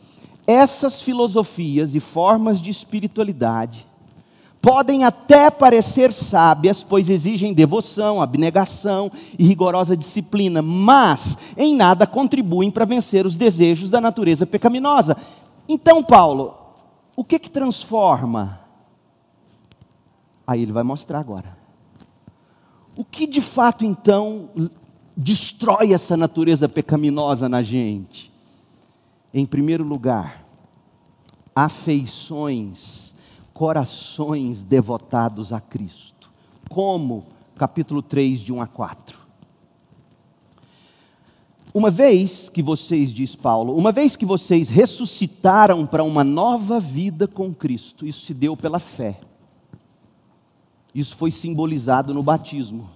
Essas filosofias e formas de espiritualidade podem até parecer sábias, pois exigem devoção, abnegação e rigorosa disciplina, mas em nada contribuem para vencer os desejos da natureza pecaminosa. Então, Paulo, o que que transforma? Aí ele vai mostrar agora. O que de fato então destrói essa natureza pecaminosa na gente? Em primeiro lugar, afeições, corações devotados a Cristo. Como? Capítulo 3, de 1 a 4. Uma vez que vocês, diz Paulo, uma vez que vocês ressuscitaram para uma nova vida com Cristo, isso se deu pela fé. Isso foi simbolizado no batismo.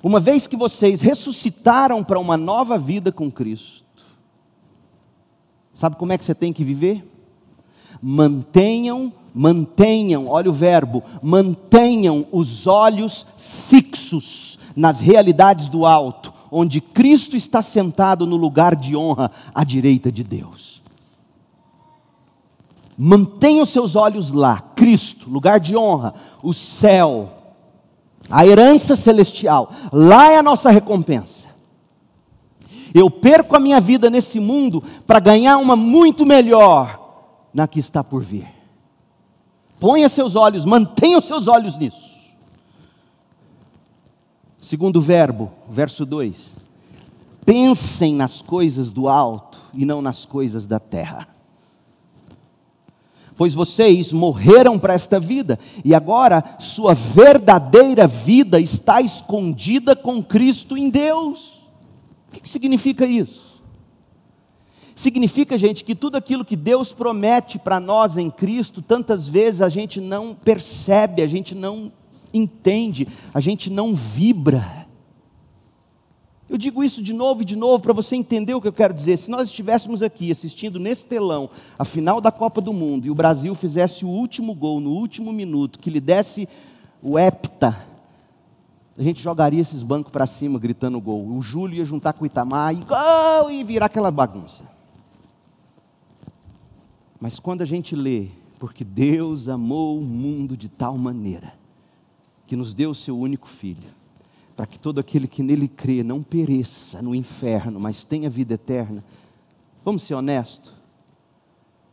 Uma vez que vocês ressuscitaram para uma nova vida com Cristo, sabe como é que você tem que viver? Mantenham, mantenham, olha o verbo, mantenham os olhos fixos nas realidades do alto, onde Cristo está sentado no lugar de honra à direita de Deus. Mantenha os seus olhos lá, Cristo, lugar de honra, o céu, a herança celestial, lá é a nossa recompensa. Eu perco a minha vida nesse mundo para ganhar uma muito melhor na que está por vir. Ponha seus olhos, mantenha os seus olhos nisso. Segundo verbo, verso 2: Pensem nas coisas do alto e não nas coisas da terra. Pois vocês morreram para esta vida e agora sua verdadeira vida está escondida com Cristo em Deus. O que, que significa isso? Significa, gente, que tudo aquilo que Deus promete para nós em Cristo, tantas vezes a gente não percebe, a gente não entende, a gente não vibra. Eu digo isso de novo e de novo para você entender o que eu quero dizer. Se nós estivéssemos aqui assistindo nesse telão a final da Copa do Mundo e o Brasil fizesse o último gol no último minuto, que lhe desse o hepta, a gente jogaria esses bancos para cima gritando gol. O Júlio ia juntar com o Itamar e gol e virar aquela bagunça. Mas quando a gente lê, porque Deus amou o mundo de tal maneira que nos deu o seu único filho, para que todo aquele que nele crê não pereça no inferno, mas tenha vida eterna. Vamos ser honestos?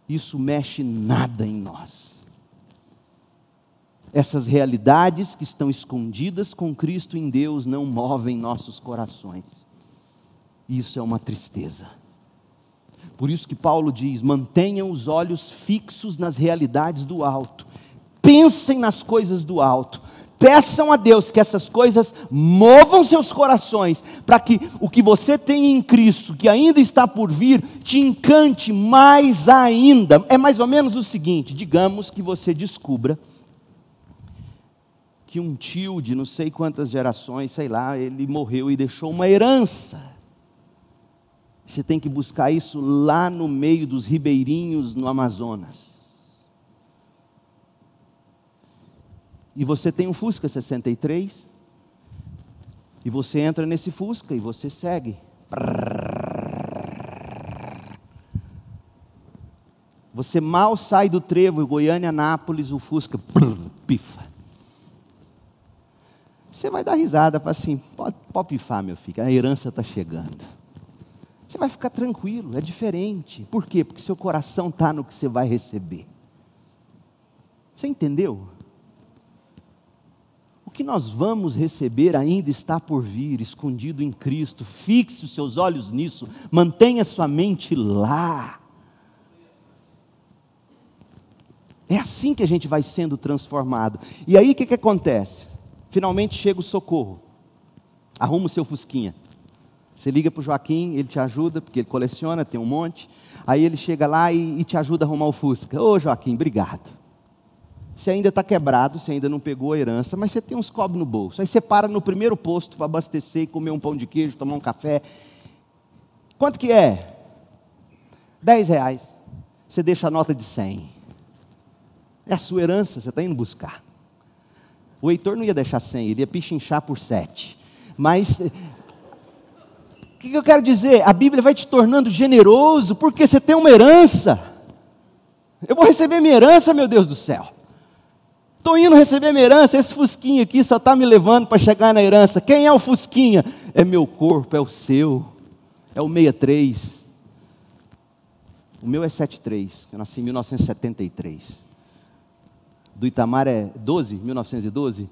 Isso mexe nada em nós. Essas realidades que estão escondidas com Cristo em Deus não movem nossos corações. Isso é uma tristeza. Por isso que Paulo diz: mantenham os olhos fixos nas realidades do alto, pensem nas coisas do alto, peçam a Deus que essas coisas movam seus corações, para que o que você tem em Cristo, que ainda está por vir, te encante mais ainda. É mais ou menos o seguinte: digamos que você descubra que um tio de não sei quantas gerações, sei lá, ele morreu e deixou uma herança. Você tem que buscar isso lá no meio dos ribeirinhos no Amazonas. E você tem um Fusca 63. E você entra nesse Fusca e você segue. Você mal sai do trevo, Goiânia, Nápoles, o Fusca pifa. Você vai dar risada, fala assim: pode, pode pifar, meu filho, a herança está chegando. Você vai ficar tranquilo, é diferente. Por quê? Porque seu coração está no que você vai receber. Você entendeu? Que nós vamos receber ainda está por vir, escondido em Cristo. Fixe os seus olhos nisso, mantenha sua mente lá. É assim que a gente vai sendo transformado. E aí o que, que acontece? Finalmente chega o socorro. Arruma o seu fusquinha. Você liga para o Joaquim, ele te ajuda, porque ele coleciona, tem um monte. Aí ele chega lá e, e te ajuda a arrumar o Fusca. Ô Joaquim, obrigado. Você ainda está quebrado, você ainda não pegou a herança, mas você tem uns cobres no bolso. Aí você para no primeiro posto para abastecer, comer um pão de queijo, tomar um café. Quanto que é? Dez reais. Você deixa a nota de cem. É a sua herança, você está indo buscar. O Heitor não ia deixar cem, ele ia pichinchar por sete. Mas o que eu quero dizer? A Bíblia vai te tornando generoso porque você tem uma herança. Eu vou receber minha herança, meu Deus do céu. Estou indo receber minha herança, esse Fusquinha aqui só está me levando para chegar na herança. Quem é o Fusquinha? É meu corpo, é o seu. É o 63. O meu é 73, eu nasci em 1973. Do Itamar é 12, 1912.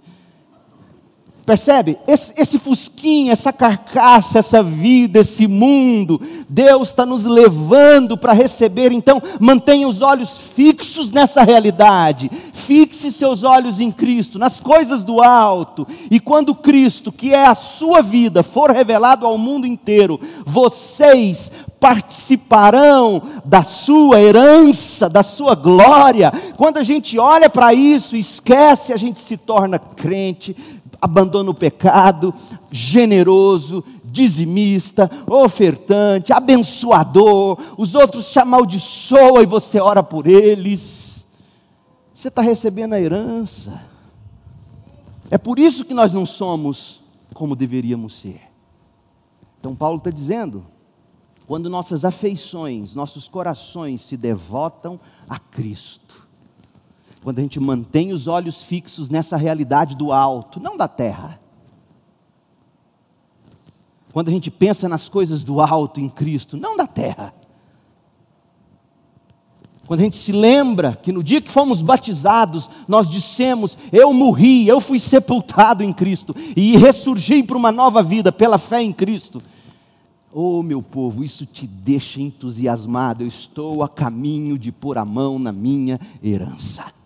Percebe? Esse, esse fusquinha, essa carcaça, essa vida, esse mundo, Deus está nos levando para receber. Então, mantenha os olhos fixos nessa realidade. Fixe seus olhos em Cristo, nas coisas do alto. E quando Cristo, que é a sua vida, for revelado ao mundo inteiro, vocês participarão da sua herança, da sua glória. Quando a gente olha para isso, esquece, a gente se torna crente, abandona o pecado, generoso, dizimista, ofertante, abençoador, os outros te amaldiçoam e você ora por eles. Você está recebendo a herança. É por isso que nós não somos como deveríamos ser. Então, Paulo está dizendo: quando nossas afeições, nossos corações se devotam a Cristo, quando a gente mantém os olhos fixos nessa realidade do alto, não da terra. Quando a gente pensa nas coisas do alto em Cristo, não da terra. Quando a gente se lembra que no dia que fomos batizados, nós dissemos: Eu morri, eu fui sepultado em Cristo e ressurgi para uma nova vida pela fé em Cristo. Oh, meu povo, isso te deixa entusiasmado. Eu estou a caminho de pôr a mão na minha herança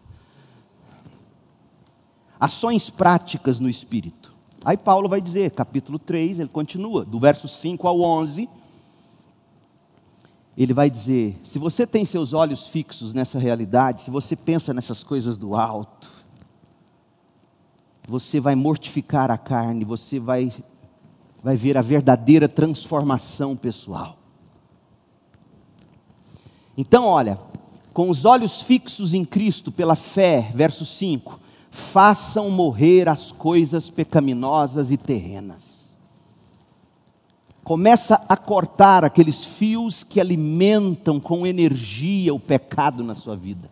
ações práticas no Espírito. Aí Paulo vai dizer, capítulo 3, ele continua, do verso 5 ao 11. Ele vai dizer: se você tem seus olhos fixos nessa realidade, se você pensa nessas coisas do alto, você vai mortificar a carne, você vai, vai ver a verdadeira transformação pessoal. Então, olha, com os olhos fixos em Cristo pela fé, verso 5, façam morrer as coisas pecaminosas e terrenas. Começa a cortar aqueles fios que alimentam com energia o pecado na sua vida.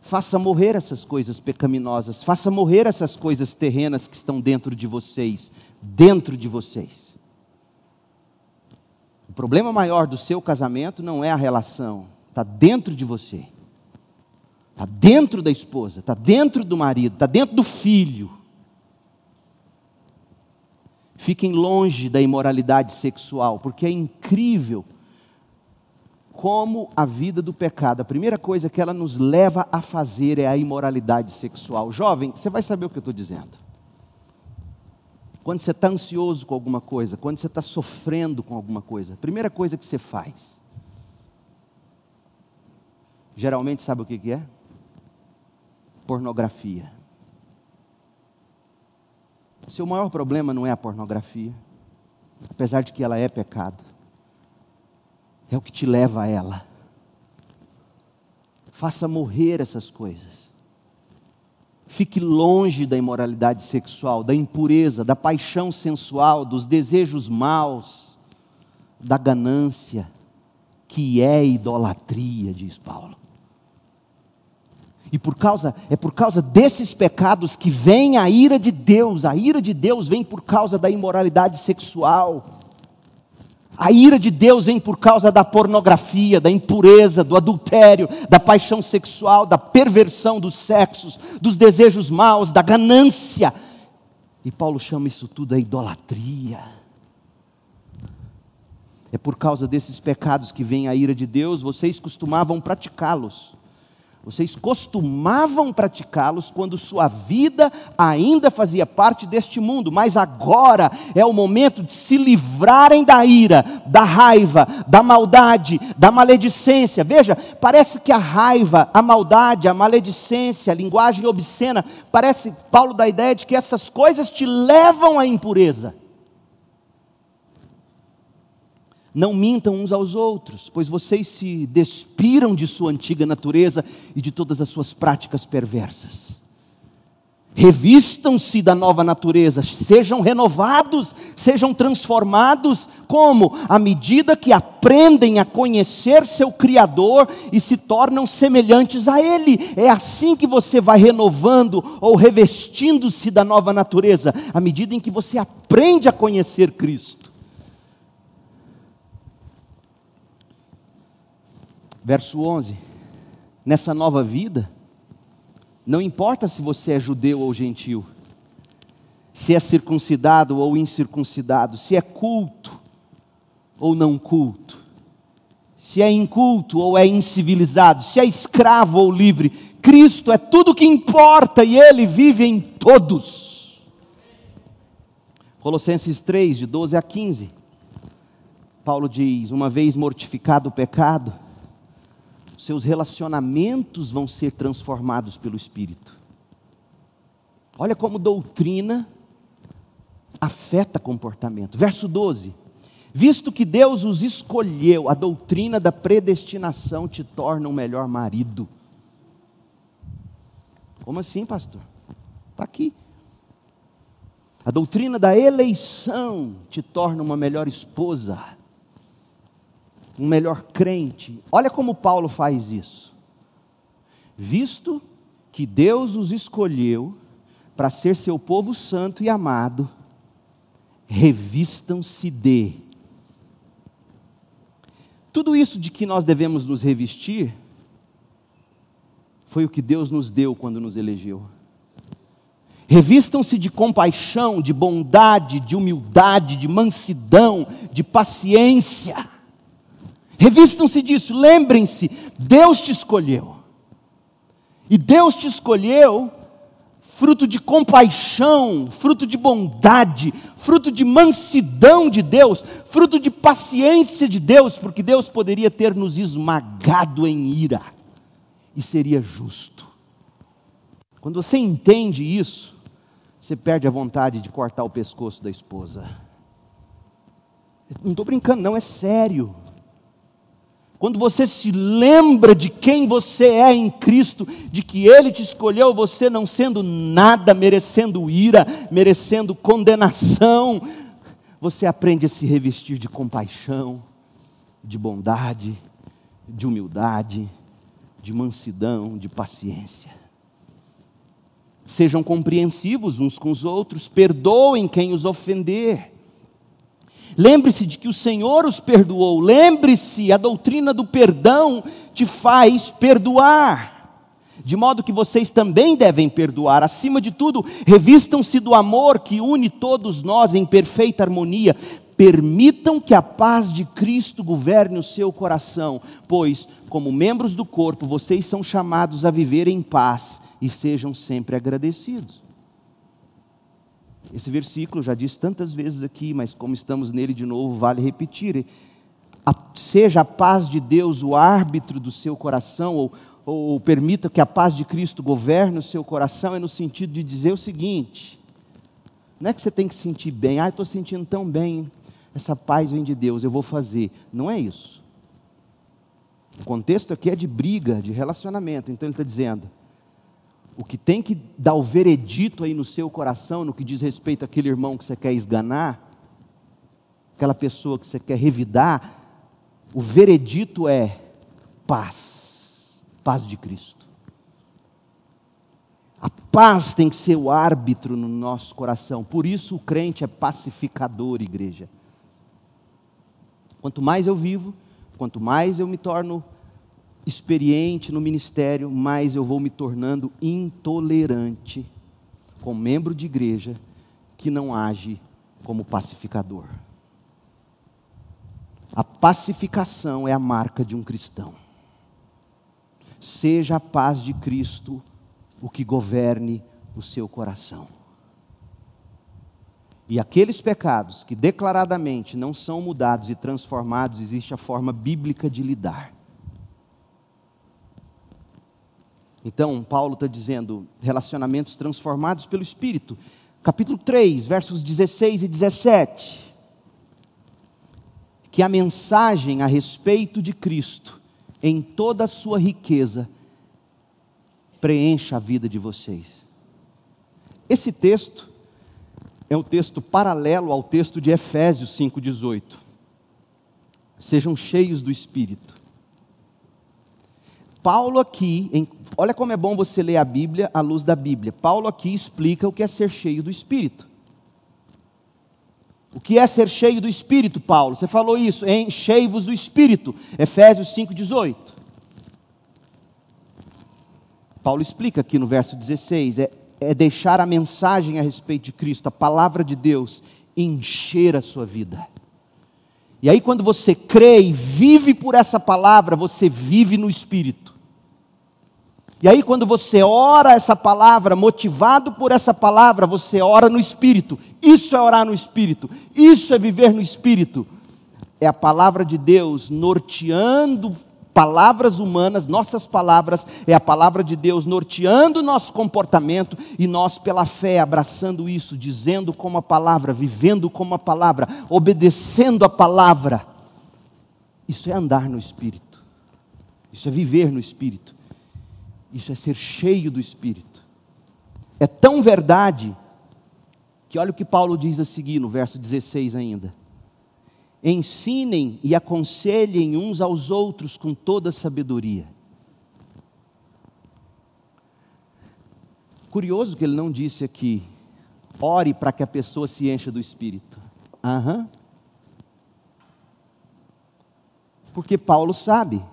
Faça morrer essas coisas pecaminosas, faça morrer essas coisas terrenas que estão dentro de vocês, dentro de vocês. O problema maior do seu casamento não é a relação, está dentro de você. Está dentro da esposa, está dentro do marido, está dentro do filho. Fiquem longe da imoralidade sexual, porque é incrível como a vida do pecado, a primeira coisa que ela nos leva a fazer é a imoralidade sexual. Jovem, você vai saber o que eu estou dizendo. Quando você está ansioso com alguma coisa, quando você está sofrendo com alguma coisa, a primeira coisa que você faz, geralmente sabe o que, que é? Pornografia. Seu maior problema não é a pornografia, apesar de que ela é pecado é o que te leva a ela. Faça morrer essas coisas. Fique longe da imoralidade sexual, da impureza, da paixão sensual, dos desejos maus, da ganância, que é idolatria, diz Paulo. E por causa, é por causa desses pecados que vem a ira de Deus. A ira de Deus vem por causa da imoralidade sexual. A ira de Deus vem por causa da pornografia, da impureza, do adultério, da paixão sexual, da perversão dos sexos, dos desejos maus, da ganância. E Paulo chama isso tudo a idolatria. É por causa desses pecados que vem a ira de Deus, vocês costumavam praticá-los. Vocês costumavam praticá-los quando sua vida ainda fazia parte deste mundo, mas agora é o momento de se livrarem da ira, da raiva, da maldade, da maledicência. Veja, parece que a raiva, a maldade, a maledicência, a linguagem obscena, parece Paulo dá a ideia de que essas coisas te levam à impureza. Não mintam uns aos outros, pois vocês se despiram de sua antiga natureza e de todas as suas práticas perversas. Revistam-se da nova natureza, sejam renovados, sejam transformados, como? À medida que aprendem a conhecer seu Criador e se tornam semelhantes a Ele. É assim que você vai renovando ou revestindo-se da nova natureza, à medida em que você aprende a conhecer Cristo. Verso 11: Nessa nova vida, não importa se você é judeu ou gentil, se é circuncidado ou incircuncidado, se é culto ou não culto, se é inculto ou é incivilizado, se é escravo ou livre, Cristo é tudo que importa e Ele vive em todos. Colossenses 3, de 12 a 15. Paulo diz: Uma vez mortificado o pecado, seus relacionamentos vão ser transformados pelo Espírito. Olha como doutrina afeta comportamento. Verso 12: Visto que Deus os escolheu, a doutrina da predestinação te torna um melhor marido. Como assim, pastor? Está aqui. A doutrina da eleição te torna uma melhor esposa um melhor crente. Olha como Paulo faz isso. Visto que Deus os escolheu para ser seu povo santo e amado, revistam-se de. Tudo isso de que nós devemos nos revestir, foi o que Deus nos deu quando nos elegeu. Revistam-se de compaixão, de bondade, de humildade, de mansidão, de paciência Revistam-se disso, lembrem-se, Deus te escolheu. E Deus te escolheu fruto de compaixão, fruto de bondade, fruto de mansidão de Deus, fruto de paciência de Deus, porque Deus poderia ter nos esmagado em ira e seria justo. Quando você entende isso, você perde a vontade de cortar o pescoço da esposa. Não estou brincando, não, é sério quando você se lembra de quem você é em Cristo, de que Ele te escolheu, você não sendo nada, merecendo ira, merecendo condenação, você aprende a se revestir de compaixão, de bondade, de humildade, de mansidão, de paciência. Sejam compreensivos uns com os outros, perdoem quem os ofender Lembre-se de que o Senhor os perdoou. Lembre-se, a doutrina do perdão te faz perdoar. de modo que vocês também devem perdoar. Acima de tudo, revistam-se do amor que une todos nós em perfeita harmonia. Permitam que a paz de Cristo governe o seu coração, pois, como membros do corpo, vocês são chamados a viver em paz e sejam sempre agradecidos. Esse versículo já disse tantas vezes aqui, mas como estamos nele de novo, vale repetir. A, seja a paz de Deus o árbitro do seu coração, ou, ou permita que a paz de Cristo governe o seu coração, é no sentido de dizer o seguinte: não é que você tem que sentir bem, ah, estou sentindo tão bem, essa paz vem de Deus, eu vou fazer. Não é isso. O contexto aqui é de briga, de relacionamento, então ele está dizendo: o que tem que dar o veredito aí no seu coração, no que diz respeito àquele irmão que você quer esganar, aquela pessoa que você quer revidar, o veredito é paz, paz de Cristo. A paz tem que ser o árbitro no nosso coração, por isso o crente é pacificador, igreja. Quanto mais eu vivo, quanto mais eu me torno experiente no ministério, mais eu vou me tornando intolerante com membro de igreja que não age como pacificador. A pacificação é a marca de um cristão. Seja a paz de Cristo o que governe o seu coração. E aqueles pecados que declaradamente não são mudados e transformados, existe a forma bíblica de lidar. Então, Paulo está dizendo relacionamentos transformados pelo Espírito. Capítulo 3, versos 16 e 17. Que a mensagem a respeito de Cristo, em toda a sua riqueza, preencha a vida de vocês. Esse texto é um texto paralelo ao texto de Efésios 5,18. Sejam cheios do Espírito. Paulo aqui, em, olha como é bom você ler a Bíblia à luz da Bíblia. Paulo aqui explica o que é ser cheio do Espírito. O que é ser cheio do Espírito, Paulo? Você falou isso, enchei-vos do Espírito, Efésios 5,18. Paulo explica aqui no verso 16: é, é deixar a mensagem a respeito de Cristo, a palavra de Deus, encher a sua vida. E aí, quando você crê e vive por essa palavra, você vive no Espírito. E aí, quando você ora essa palavra, motivado por essa palavra, você ora no Espírito. Isso é orar no Espírito. Isso é viver no Espírito. É a palavra de Deus norteando palavras humanas, nossas palavras, é a palavra de Deus norteando o nosso comportamento e nós, pela fé, abraçando isso, dizendo como a palavra, vivendo como a palavra, obedecendo a palavra. Isso é andar no Espírito. Isso é viver no Espírito. Isso é ser cheio do Espírito. É tão verdade que olha o que Paulo diz a seguir no verso 16 ainda. Ensinem e aconselhem uns aos outros com toda sabedoria. Curioso que ele não disse aqui, ore para que a pessoa se encha do Espírito. Aham. Porque Paulo sabe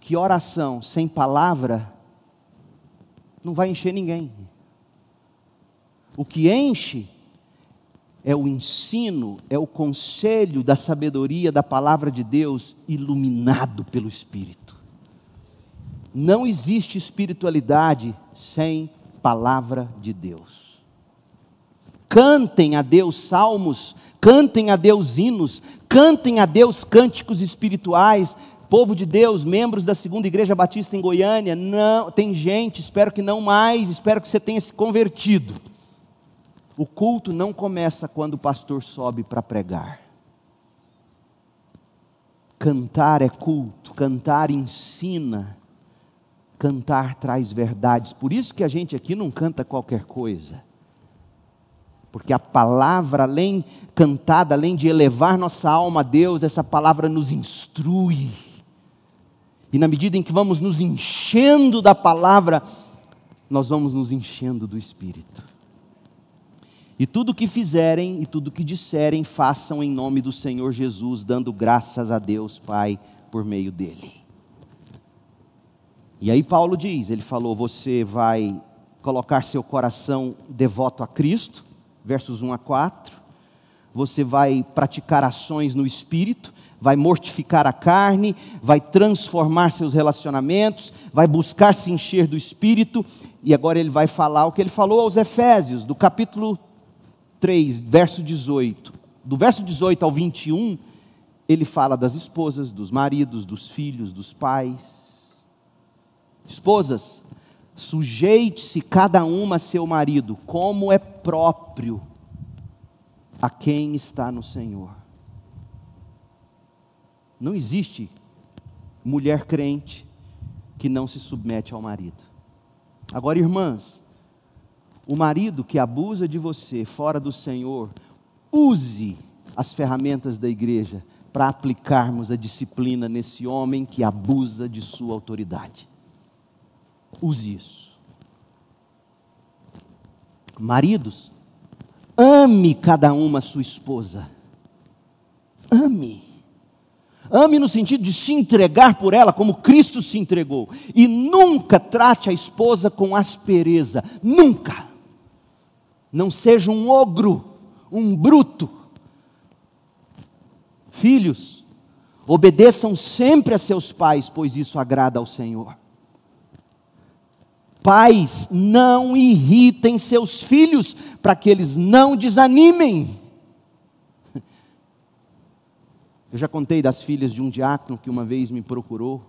que oração sem palavra não vai encher ninguém. O que enche é o ensino, é o conselho da sabedoria da palavra de Deus iluminado pelo Espírito. Não existe espiritualidade sem palavra de Deus. Cantem a Deus salmos, cantem a Deus hinos, cantem a Deus cânticos espirituais, povo de Deus, membros da segunda igreja batista em Goiânia, não, tem gente, espero que não mais, espero que você tenha se convertido. O culto não começa quando o pastor sobe para pregar. Cantar é culto, cantar ensina, cantar traz verdades. Por isso que a gente aqui não canta qualquer coisa. Porque a palavra, além cantada, além de elevar nossa alma a Deus, essa palavra nos instrui e na medida em que vamos nos enchendo da palavra, nós vamos nos enchendo do Espírito. E tudo o que fizerem e tudo o que disserem, façam em nome do Senhor Jesus, dando graças a Deus Pai por meio dele. E aí Paulo diz, ele falou, você vai colocar seu coração devoto a Cristo, versos 1 a 4. Você vai praticar ações no espírito, vai mortificar a carne, vai transformar seus relacionamentos, vai buscar se encher do espírito, e agora ele vai falar o que ele falou aos Efésios, do capítulo 3, verso 18. Do verso 18 ao 21, ele fala das esposas, dos maridos, dos filhos, dos pais. Esposas, sujeite-se cada uma a seu marido, como é próprio a quem está no Senhor. Não existe mulher crente que não se submete ao marido. Agora, irmãs, o marido que abusa de você fora do Senhor, use as ferramentas da igreja para aplicarmos a disciplina nesse homem que abusa de sua autoridade. Use isso. Maridos, ame cada uma sua esposa. Ame. Ame no sentido de se entregar por ela como Cristo se entregou. E nunca trate a esposa com aspereza. Nunca. Não seja um ogro, um bruto. Filhos, obedeçam sempre a seus pais, pois isso agrada ao Senhor. Pais, não irritem seus filhos, para que eles não desanimem. Eu já contei das filhas de um diácono que uma vez me procurou,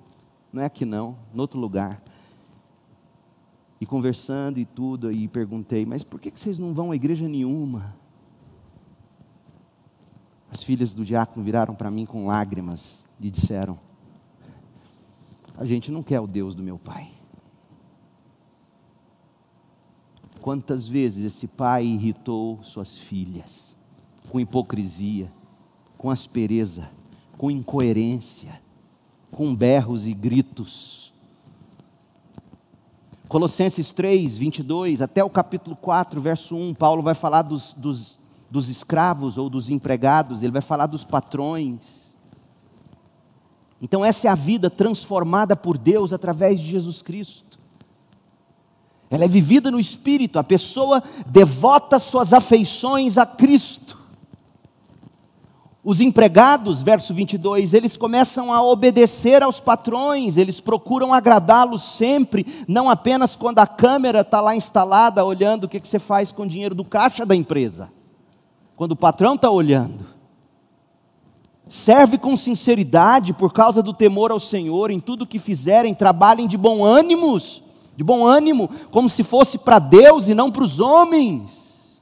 não é aqui não, em outro lugar. E conversando e tudo, e perguntei, mas por que vocês não vão a igreja nenhuma? As filhas do diácono viraram para mim com lágrimas e disseram: A gente não quer o Deus do meu pai. Quantas vezes esse pai irritou suas filhas com hipocrisia? com aspereza, com incoerência, com berros e gritos. Colossenses 3, 22, até o capítulo 4, verso 1, Paulo vai falar dos, dos, dos escravos ou dos empregados, ele vai falar dos patrões. Então, essa é a vida transformada por Deus através de Jesus Cristo. Ela é vivida no espírito, a pessoa devota suas afeições a Cristo. Os empregados, verso 22, eles começam a obedecer aos patrões, eles procuram agradá-los sempre, não apenas quando a câmera está lá instalada, olhando o que, que você faz com o dinheiro do caixa da empresa, quando o patrão está olhando. Serve com sinceridade, por causa do temor ao Senhor, em tudo que fizerem, trabalhem de bom ânimo, de bom ânimo, como se fosse para Deus e não para os homens.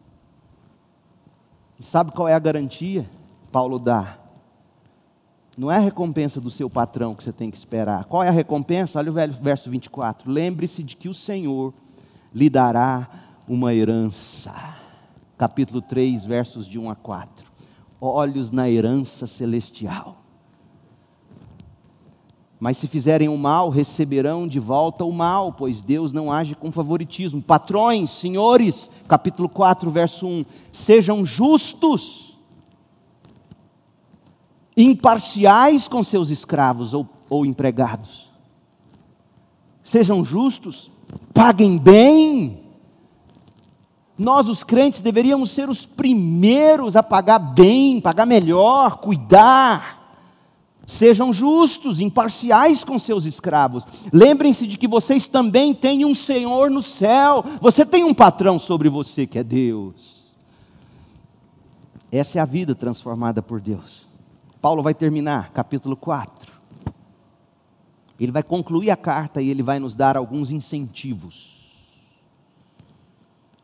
E sabe qual é a garantia? Paulo dá. Não é a recompensa do seu patrão que você tem que esperar. Qual é a recompensa? Olha o verso 24. Lembre-se de que o Senhor lhe dará uma herança. Capítulo 3, versos de 1 a 4. Olhos na herança celestial. Mas se fizerem o mal, receberão de volta o mal, pois Deus não age com favoritismo. Patrões, senhores, capítulo 4, verso 1. Sejam justos imparciais com seus escravos ou, ou empregados. Sejam justos, paguem bem. Nós, os crentes, deveríamos ser os primeiros a pagar bem, pagar melhor, cuidar. Sejam justos, imparciais com seus escravos. Lembrem-se de que vocês também têm um Senhor no céu. Você tem um patrão sobre você que é Deus. Essa é a vida transformada por Deus. Paulo vai terminar, capítulo 4. Ele vai concluir a carta e ele vai nos dar alguns incentivos.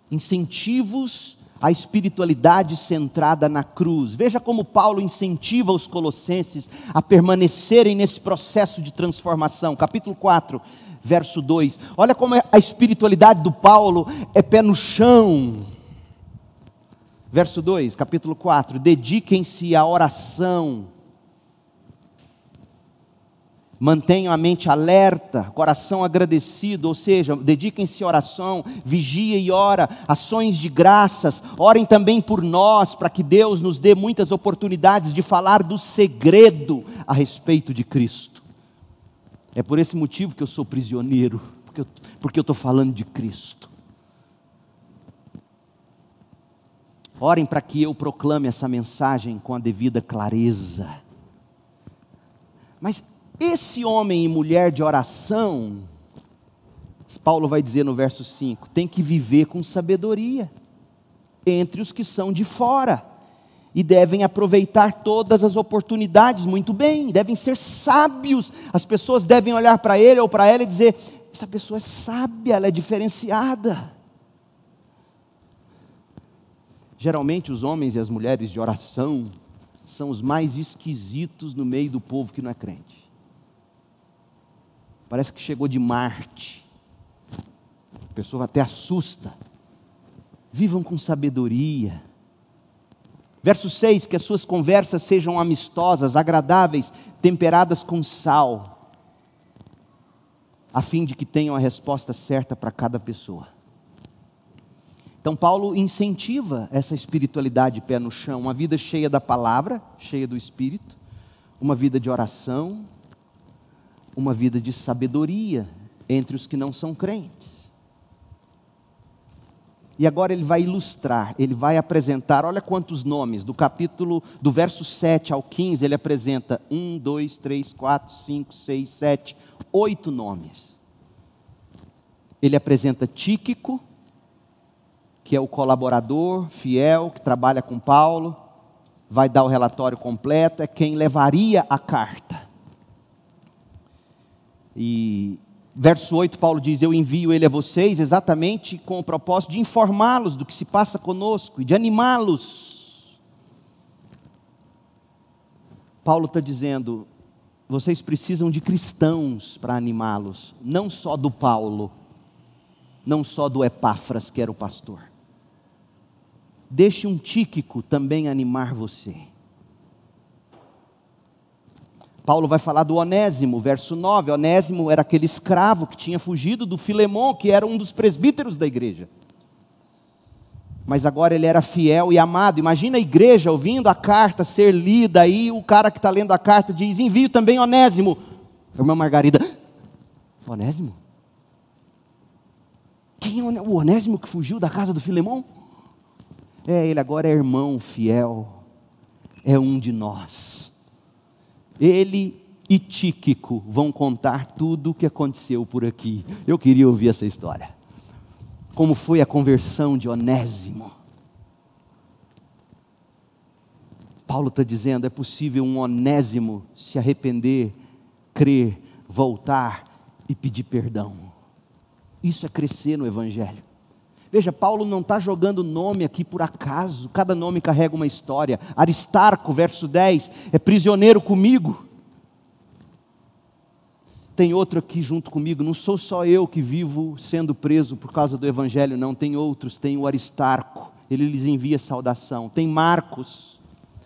Incentivos à espiritualidade centrada na cruz. Veja como Paulo incentiva os colossenses a permanecerem nesse processo de transformação. Capítulo 4, verso 2. Olha como é a espiritualidade do Paulo é pé no chão Verso 2, capítulo 4: Dediquem-se à oração, mantenham a mente alerta, coração agradecido, ou seja, dediquem-se à oração, vigia e ora, ações de graças, orem também por nós, para que Deus nos dê muitas oportunidades de falar do segredo a respeito de Cristo. É por esse motivo que eu sou prisioneiro, porque eu estou falando de Cristo. Orem para que eu proclame essa mensagem com a devida clareza. Mas esse homem e mulher de oração, Paulo vai dizer no verso 5, tem que viver com sabedoria entre os que são de fora e devem aproveitar todas as oportunidades muito bem, devem ser sábios. As pessoas devem olhar para ele ou para ela e dizer: essa pessoa é sábia, ela é diferenciada. Geralmente os homens e as mulheres de oração são os mais esquisitos no meio do povo que não é crente. Parece que chegou de Marte. A pessoa até assusta. Vivam com sabedoria. Verso 6: que as suas conversas sejam amistosas, agradáveis, temperadas com sal, a fim de que tenham a resposta certa para cada pessoa. Então, Paulo incentiva essa espiritualidade pé no chão, uma vida cheia da palavra, cheia do espírito, uma vida de oração, uma vida de sabedoria entre os que não são crentes. E agora ele vai ilustrar, ele vai apresentar, olha quantos nomes, do capítulo, do verso 7 ao 15, ele apresenta um, dois, três, quatro, cinco, seis, sete, oito nomes. Ele apresenta Tíquico, que é o colaborador fiel que trabalha com Paulo, vai dar o relatório completo, é quem levaria a carta. E verso 8, Paulo diz: Eu envio ele a vocês exatamente com o propósito de informá-los do que se passa conosco e de animá-los. Paulo está dizendo: vocês precisam de cristãos para animá-los, não só do Paulo, não só do Epáfras, que era o pastor. Deixe um Tíquico também animar você. Paulo vai falar do Onésimo, verso 9. Onésimo era aquele escravo que tinha fugido do Filemão, que era um dos presbíteros da igreja. Mas agora ele era fiel e amado. Imagina a igreja ouvindo a carta ser lida, aí o cara que está lendo a carta diz: envio também Onésimo. Irmã Margarida, Onésimo? Quem é o Onésimo que fugiu da casa do Filemão? É, ele agora é irmão fiel, é um de nós. Ele e Tíquico vão contar tudo o que aconteceu por aqui. Eu queria ouvir essa história. Como foi a conversão de Onésimo? Paulo está dizendo: é possível um Onésimo se arrepender, crer, voltar e pedir perdão. Isso é crescer no Evangelho. Veja, Paulo não está jogando nome aqui por acaso, cada nome carrega uma história. Aristarco, verso 10, é prisioneiro comigo. Tem outro aqui junto comigo, não sou só eu que vivo sendo preso por causa do Evangelho, não, tem outros, tem o Aristarco, ele lhes envia saudação. Tem Marcos,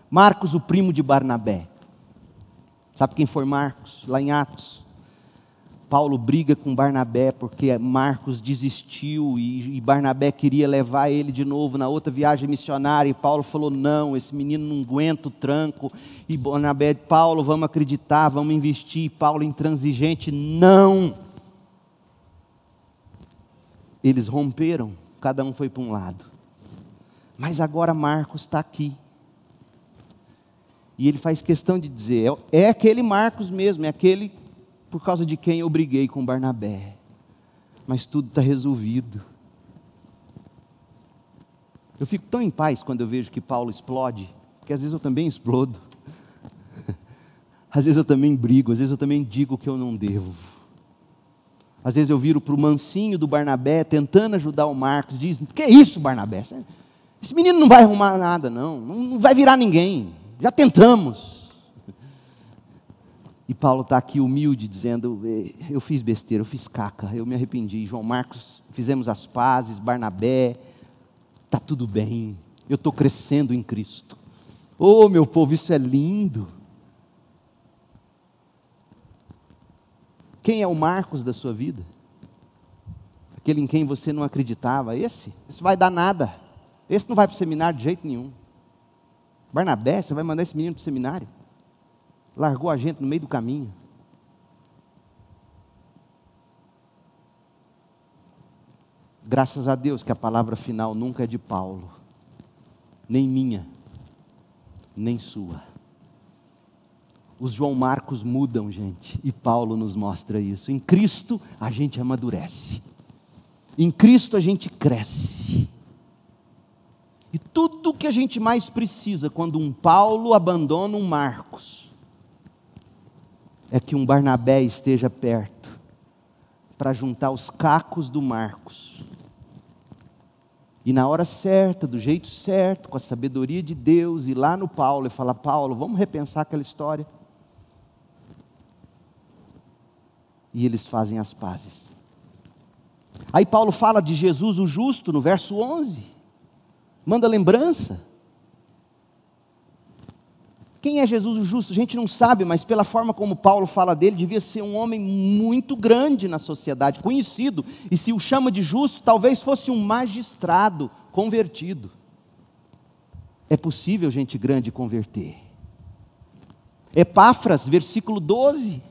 Marcos, o primo de Barnabé. Sabe quem foi Marcos? Lá em Atos. Paulo briga com Barnabé porque Marcos desistiu e, e, Barnabé queria levar ele de novo na outra viagem missionária e Paulo falou não, esse menino não aguenta o tranco e Barnabé, Paulo, vamos acreditar, vamos investir, Paulo intransigente, não. Eles romperam, cada um foi para um lado. Mas agora Marcos está aqui. E ele faz questão de dizer, é, é aquele Marcos mesmo, é aquele por causa de quem eu briguei com Barnabé. Mas tudo está resolvido. Eu fico tão em paz quando eu vejo que Paulo explode, porque às vezes eu também explodo. Às vezes eu também brigo, às vezes eu também digo que eu não devo. Às vezes eu viro para o mansinho do Barnabé, tentando ajudar o Marcos, diz: Que é isso, Barnabé? Esse menino não vai arrumar nada, não, não vai virar ninguém. Já tentamos. E Paulo está aqui humilde, dizendo: Eu fiz besteira, eu fiz caca, eu me arrependi. João Marcos, fizemos as pazes, Barnabé, está tudo bem, eu estou crescendo em Cristo. Oh, meu povo, isso é lindo. Quem é o Marcos da sua vida? Aquele em quem você não acreditava. Esse, esse vai dar nada. Esse não vai para o seminário de jeito nenhum. Barnabé, você vai mandar esse menino para o seminário? largou a gente no meio do caminho. Graças a Deus que a palavra final nunca é de Paulo, nem minha, nem sua. Os João Marcos mudam, gente, e Paulo nos mostra isso. Em Cristo a gente amadurece, em Cristo a gente cresce. E tudo o que a gente mais precisa quando um Paulo abandona um Marcos é que um Barnabé esteja perto, para juntar os cacos do Marcos. E na hora certa, do jeito certo, com a sabedoria de Deus, ir lá no Paulo e falar: Paulo, vamos repensar aquela história. E eles fazem as pazes. Aí Paulo fala de Jesus o justo no verso 11 manda lembrança. Quem é Jesus o justo? A gente não sabe, mas pela forma como Paulo fala dele, devia ser um homem muito grande na sociedade, conhecido. E se o chama de justo, talvez fosse um magistrado convertido. É possível gente grande converter. Epáfras, versículo 12.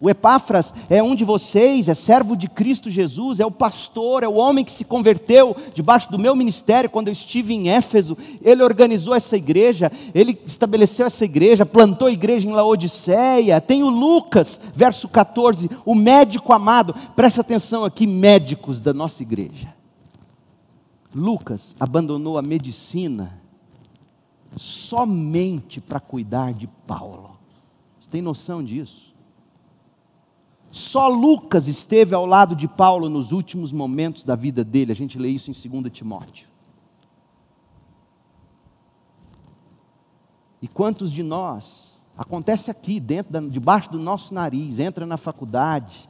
O Epáfras é um de vocês, é servo de Cristo Jesus, é o pastor, é o homem que se converteu debaixo do meu ministério quando eu estive em Éfeso. Ele organizou essa igreja, ele estabeleceu essa igreja, plantou a igreja em Laodiceia. Tem o Lucas, verso 14, o médico amado. Presta atenção aqui, médicos da nossa igreja. Lucas abandonou a medicina somente para cuidar de Paulo. Você tem noção disso? Só Lucas esteve ao lado de Paulo nos últimos momentos da vida dele. A gente lê isso em 2 Timóteo. E quantos de nós acontece aqui, dentro debaixo do nosso nariz, entra na faculdade,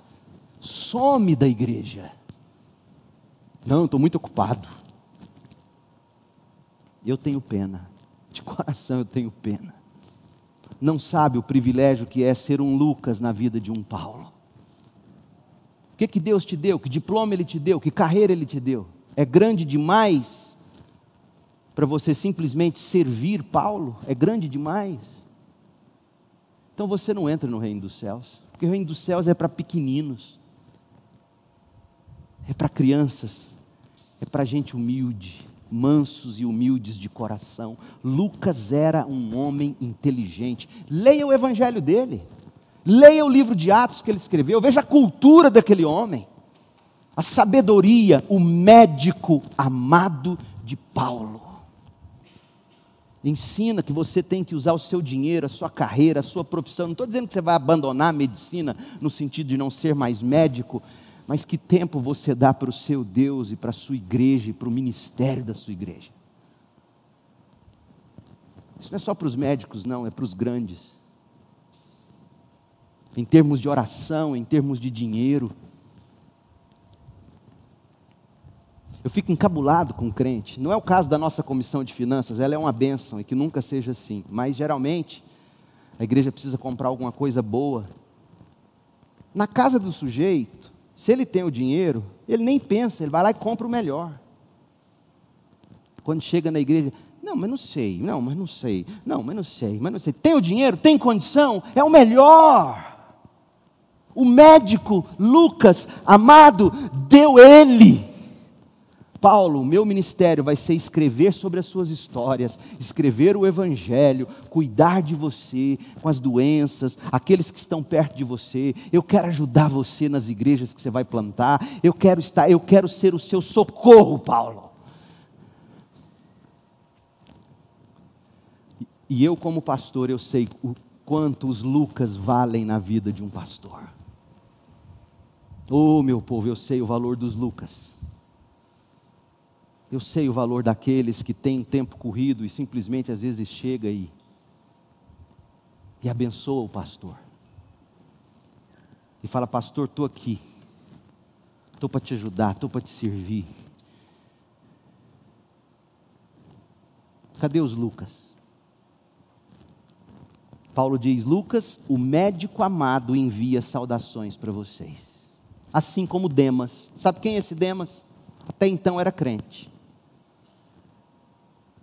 some da igreja. Não, estou muito ocupado. Eu tenho pena. De coração eu tenho pena. Não sabe o privilégio que é ser um Lucas na vida de um Paulo que, que Deus te deu? Que diploma Ele te deu? Que carreira Ele te deu? É grande demais para você simplesmente servir Paulo? É grande demais? Então você não entra no reino dos céus, porque o reino dos céus é para pequeninos, é para crianças, é para gente humilde, mansos e humildes de coração. Lucas era um homem inteligente. Leia o evangelho dele. Leia o livro de Atos que ele escreveu, veja a cultura daquele homem, a sabedoria, o médico amado de Paulo. Ensina que você tem que usar o seu dinheiro, a sua carreira, a sua profissão. Não estou dizendo que você vai abandonar a medicina no sentido de não ser mais médico, mas que tempo você dá para o seu Deus e para a sua igreja e para o ministério da sua igreja. Isso não é só para os médicos, não, é para os grandes em termos de oração, em termos de dinheiro. Eu fico encabulado com o crente. Não é o caso da nossa comissão de finanças, ela é uma bênção e que nunca seja assim. Mas geralmente a igreja precisa comprar alguma coisa boa. Na casa do sujeito, se ele tem o dinheiro, ele nem pensa, ele vai lá e compra o melhor. Quando chega na igreja, não, mas não sei, não, mas não sei, não, mas não sei, mas não sei. Tem o dinheiro, tem condição, é o melhor. O médico Lucas, amado, deu ele. Paulo, meu ministério vai ser escrever sobre as suas histórias, escrever o Evangelho, cuidar de você com as doenças, aqueles que estão perto de você. Eu quero ajudar você nas igrejas que você vai plantar. Eu quero estar, eu quero ser o seu socorro, Paulo. E eu, como pastor, eu sei o quanto os Lucas valem na vida de um pastor. Oh, meu povo, eu sei o valor dos Lucas. Eu sei o valor daqueles que têm tempo corrido e simplesmente às vezes chega aí e abençoa o pastor. E fala, pastor, estou aqui. Estou para te ajudar, estou para te servir. Cadê os Lucas? Paulo diz: Lucas, o médico amado, envia saudações para vocês assim como Demas. Sabe quem é esse Demas? Até então era crente.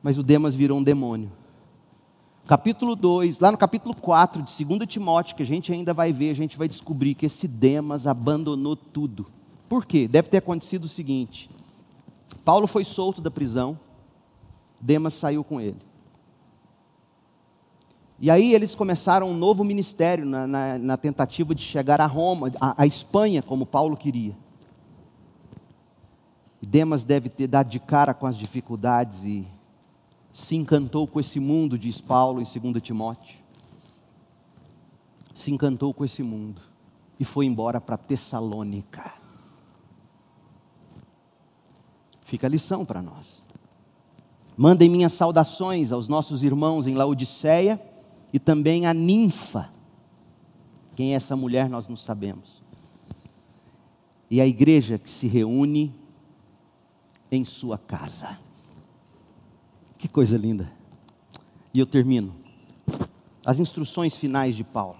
Mas o Demas virou um demônio. Capítulo 2, lá no capítulo 4 de 2 Timóteo, que a gente ainda vai ver, a gente vai descobrir que esse Demas abandonou tudo Por quê? Deve ter acontecido o seguinte: Paulo foi solto da prisão, Demas saiu com ele. E aí eles começaram um novo ministério na, na, na tentativa de chegar a Roma, a, a Espanha, como Paulo queria. Demas deve ter dado de cara com as dificuldades e se encantou com esse mundo, diz Paulo em 2 Timóteo. Se encantou com esse mundo e foi embora para Tessalônica. Fica a lição para nós. Mandem minhas saudações aos nossos irmãos em Laodiceia e também a ninfa. Quem é essa mulher nós não sabemos. E a igreja que se reúne em sua casa. Que coisa linda. E eu termino. As instruções finais de Paulo.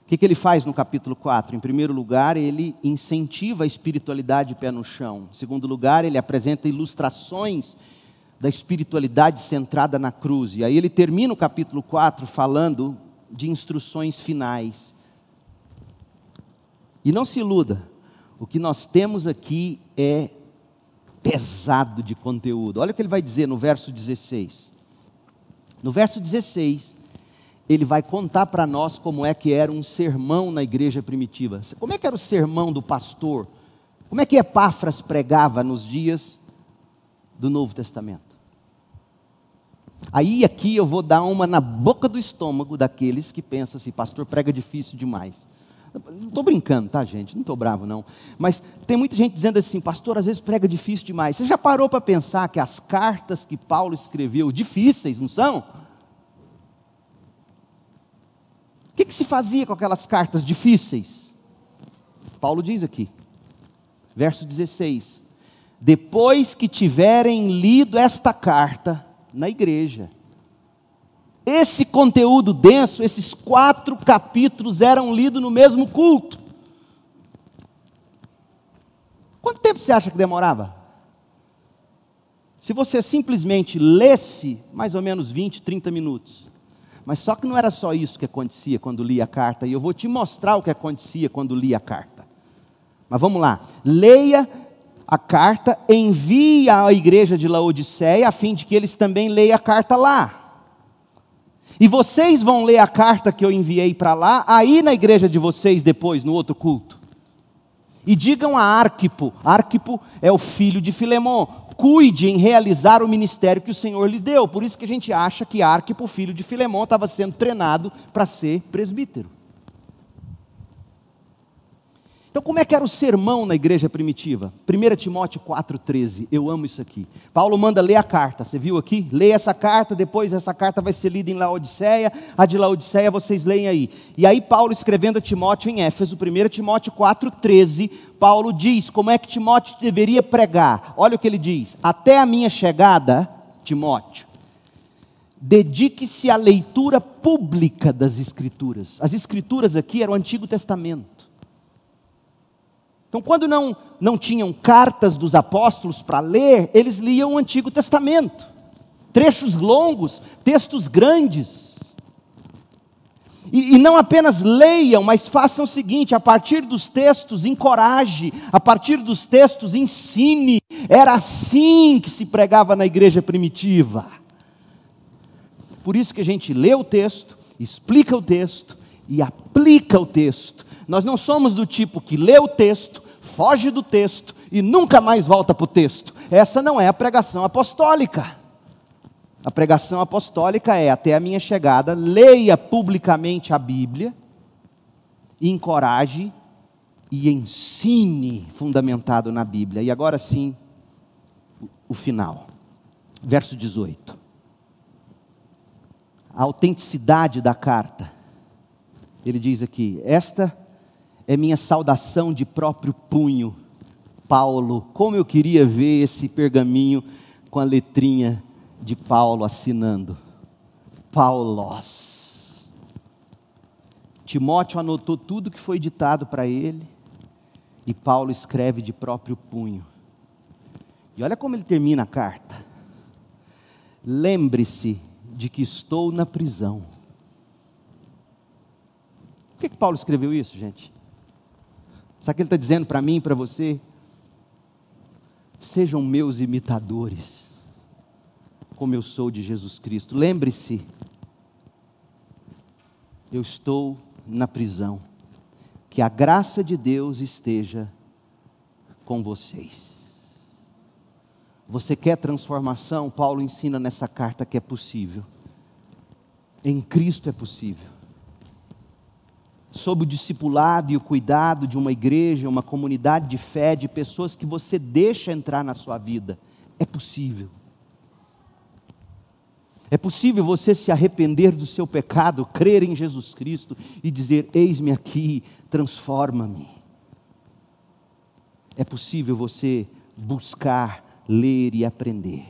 O que, que, ele faz no capítulo 4? Em primeiro lugar, ele incentiva a espiritualidade pé no chão. Em segundo lugar, ele apresenta ilustrações da espiritualidade centrada na cruz. E aí ele termina o capítulo 4 falando de instruções finais. E não se iluda, o que nós temos aqui é pesado de conteúdo. Olha o que ele vai dizer no verso 16. No verso 16, ele vai contar para nós como é que era um sermão na igreja primitiva. Como é que era o sermão do pastor? Como é que Epáfras pregava nos dias do Novo Testamento. Aí aqui eu vou dar uma na boca do estômago daqueles que pensam assim, pastor prega difícil demais. Não estou brincando, tá, gente? Não estou bravo, não. Mas tem muita gente dizendo assim, pastor, às vezes prega difícil demais. Você já parou para pensar que as cartas que Paulo escreveu, difíceis, não são? O que, que se fazia com aquelas cartas difíceis? Paulo diz aqui, verso 16: depois que tiverem lido esta carta na igreja. Esse conteúdo denso, esses quatro capítulos eram lidos no mesmo culto. Quanto tempo você acha que demorava? Se você simplesmente lesse, mais ou menos 20, 30 minutos. Mas só que não era só isso que acontecia quando lia a carta, e eu vou te mostrar o que acontecia quando lia a carta. Mas vamos lá, leia a carta, envie à igreja de Laodiceia, a fim de que eles também leiam a carta lá. E vocês vão ler a carta que eu enviei para lá, aí na igreja de vocês depois, no outro culto. E digam a Arquipo, Arquipo é o filho de Filemon, cuide em realizar o ministério que o Senhor lhe deu. Por isso que a gente acha que Arquipo, filho de Filemon, estava sendo treinado para ser presbítero. Então, como é que era o sermão na igreja primitiva? 1 Timóteo 4,13, eu amo isso aqui. Paulo manda ler a carta, você viu aqui? Leia essa carta, depois essa carta vai ser lida em Laodiceia, a de Laodiceia vocês leem aí. E aí, Paulo escrevendo a Timóteo em Éfeso, 1 Timóteo 4,13, Paulo diz como é que Timóteo deveria pregar. Olha o que ele diz: Até a minha chegada, Timóteo, dedique-se à leitura pública das Escrituras. As Escrituras aqui eram o Antigo Testamento. Então, quando não, não tinham cartas dos apóstolos para ler, eles liam o Antigo Testamento. Trechos longos, textos grandes. E, e, não apenas leiam, mas façam o seguinte: a partir dos textos, encoraje, a partir dos textos, ensine. Era assim que se pregava na igreja primitiva. Por isso que a gente lê o texto, explica o texto e aplica o texto. Nós não somos do tipo que lê o texto, foge do texto e nunca mais volta para o texto. Essa não é a pregação apostólica. A pregação apostólica é: até a minha chegada, leia publicamente a Bíblia, encoraje e ensine, fundamentado na Bíblia. E agora sim, o final. Verso 18. A autenticidade da carta. Ele diz aqui: Esta é minha saudação de próprio punho. Paulo, como eu queria ver esse pergaminho com a letrinha de Paulo assinando. Paulos. Timóteo anotou tudo que foi ditado para ele e Paulo escreve de próprio punho. E olha como ele termina a carta. Lembre-se de que estou na prisão. Por que, que Paulo escreveu isso, gente? Sabe o que ele está dizendo para mim e para você? Sejam meus imitadores, como eu sou de Jesus Cristo. Lembre-se, eu estou na prisão. Que a graça de Deus esteja com vocês. Você quer transformação? Paulo ensina nessa carta que é possível. Em Cristo é possível. Sob o discipulado e o cuidado de uma igreja, uma comunidade de fé, de pessoas que você deixa entrar na sua vida, é possível. É possível você se arrepender do seu pecado, crer em Jesus Cristo e dizer: Eis-me aqui, transforma-me. É possível você buscar, ler e aprender.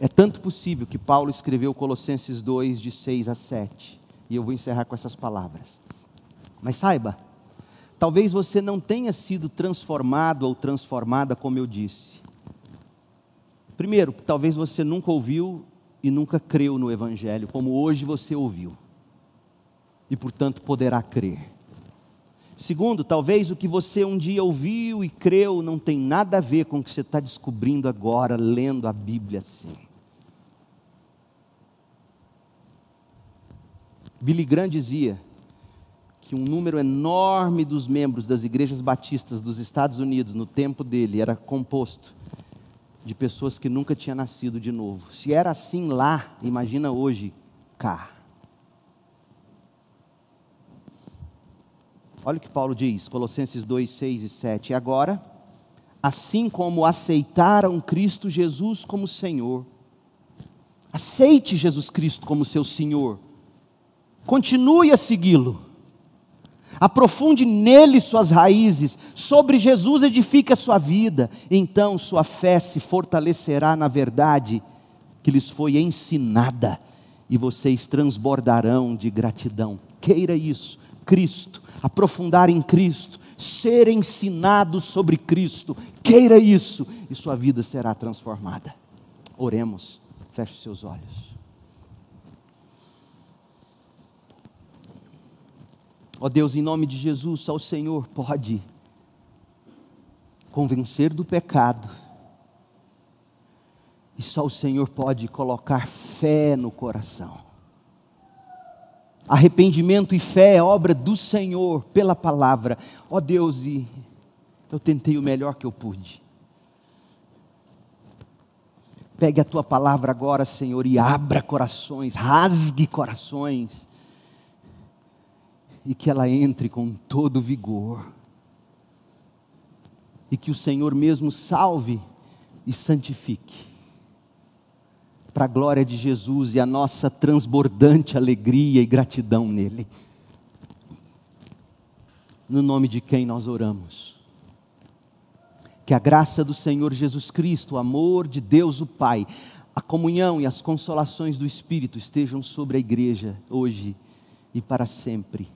É tanto possível que Paulo escreveu Colossenses 2, de 6 a 7. E eu vou encerrar com essas palavras. Mas saiba, talvez você não tenha sido transformado ou transformada como eu disse. Primeiro, talvez você nunca ouviu e nunca creu no Evangelho, como hoje você ouviu, e portanto poderá crer. Segundo, talvez o que você um dia ouviu e creu não tem nada a ver com o que você está descobrindo agora, lendo a Bíblia assim. Billy Graham dizia que um número enorme dos membros das igrejas batistas dos Estados Unidos, no tempo dele, era composto de pessoas que nunca tinham nascido de novo. Se era assim lá, imagina hoje cá. Olha o que Paulo diz, Colossenses 2, 6 e 7. E agora, assim como aceitaram Cristo Jesus como Senhor, aceite Jesus Cristo como seu Senhor, continue a segui-lo. Aprofunde nele suas raízes, sobre Jesus edifique a sua vida, então sua fé se fortalecerá na verdade que lhes foi ensinada, e vocês transbordarão de gratidão. Queira isso, Cristo, aprofundar em Cristo, ser ensinado sobre Cristo, queira isso, e sua vida será transformada. Oremos, feche seus olhos. Ó Deus, em nome de Jesus, só o Senhor pode convencer do pecado. E só o Senhor pode colocar fé no coração. Arrependimento e fé é obra do Senhor pela palavra. Ó Deus, e eu tentei o melhor que eu pude. Pegue a tua palavra agora, Senhor, e abra corações, rasgue corações e que ela entre com todo vigor. E que o Senhor mesmo salve e santifique. Para a glória de Jesus e a nossa transbordante alegria e gratidão nele. No nome de quem nós oramos. Que a graça do Senhor Jesus Cristo, o amor de Deus o Pai, a comunhão e as consolações do Espírito estejam sobre a igreja hoje e para sempre.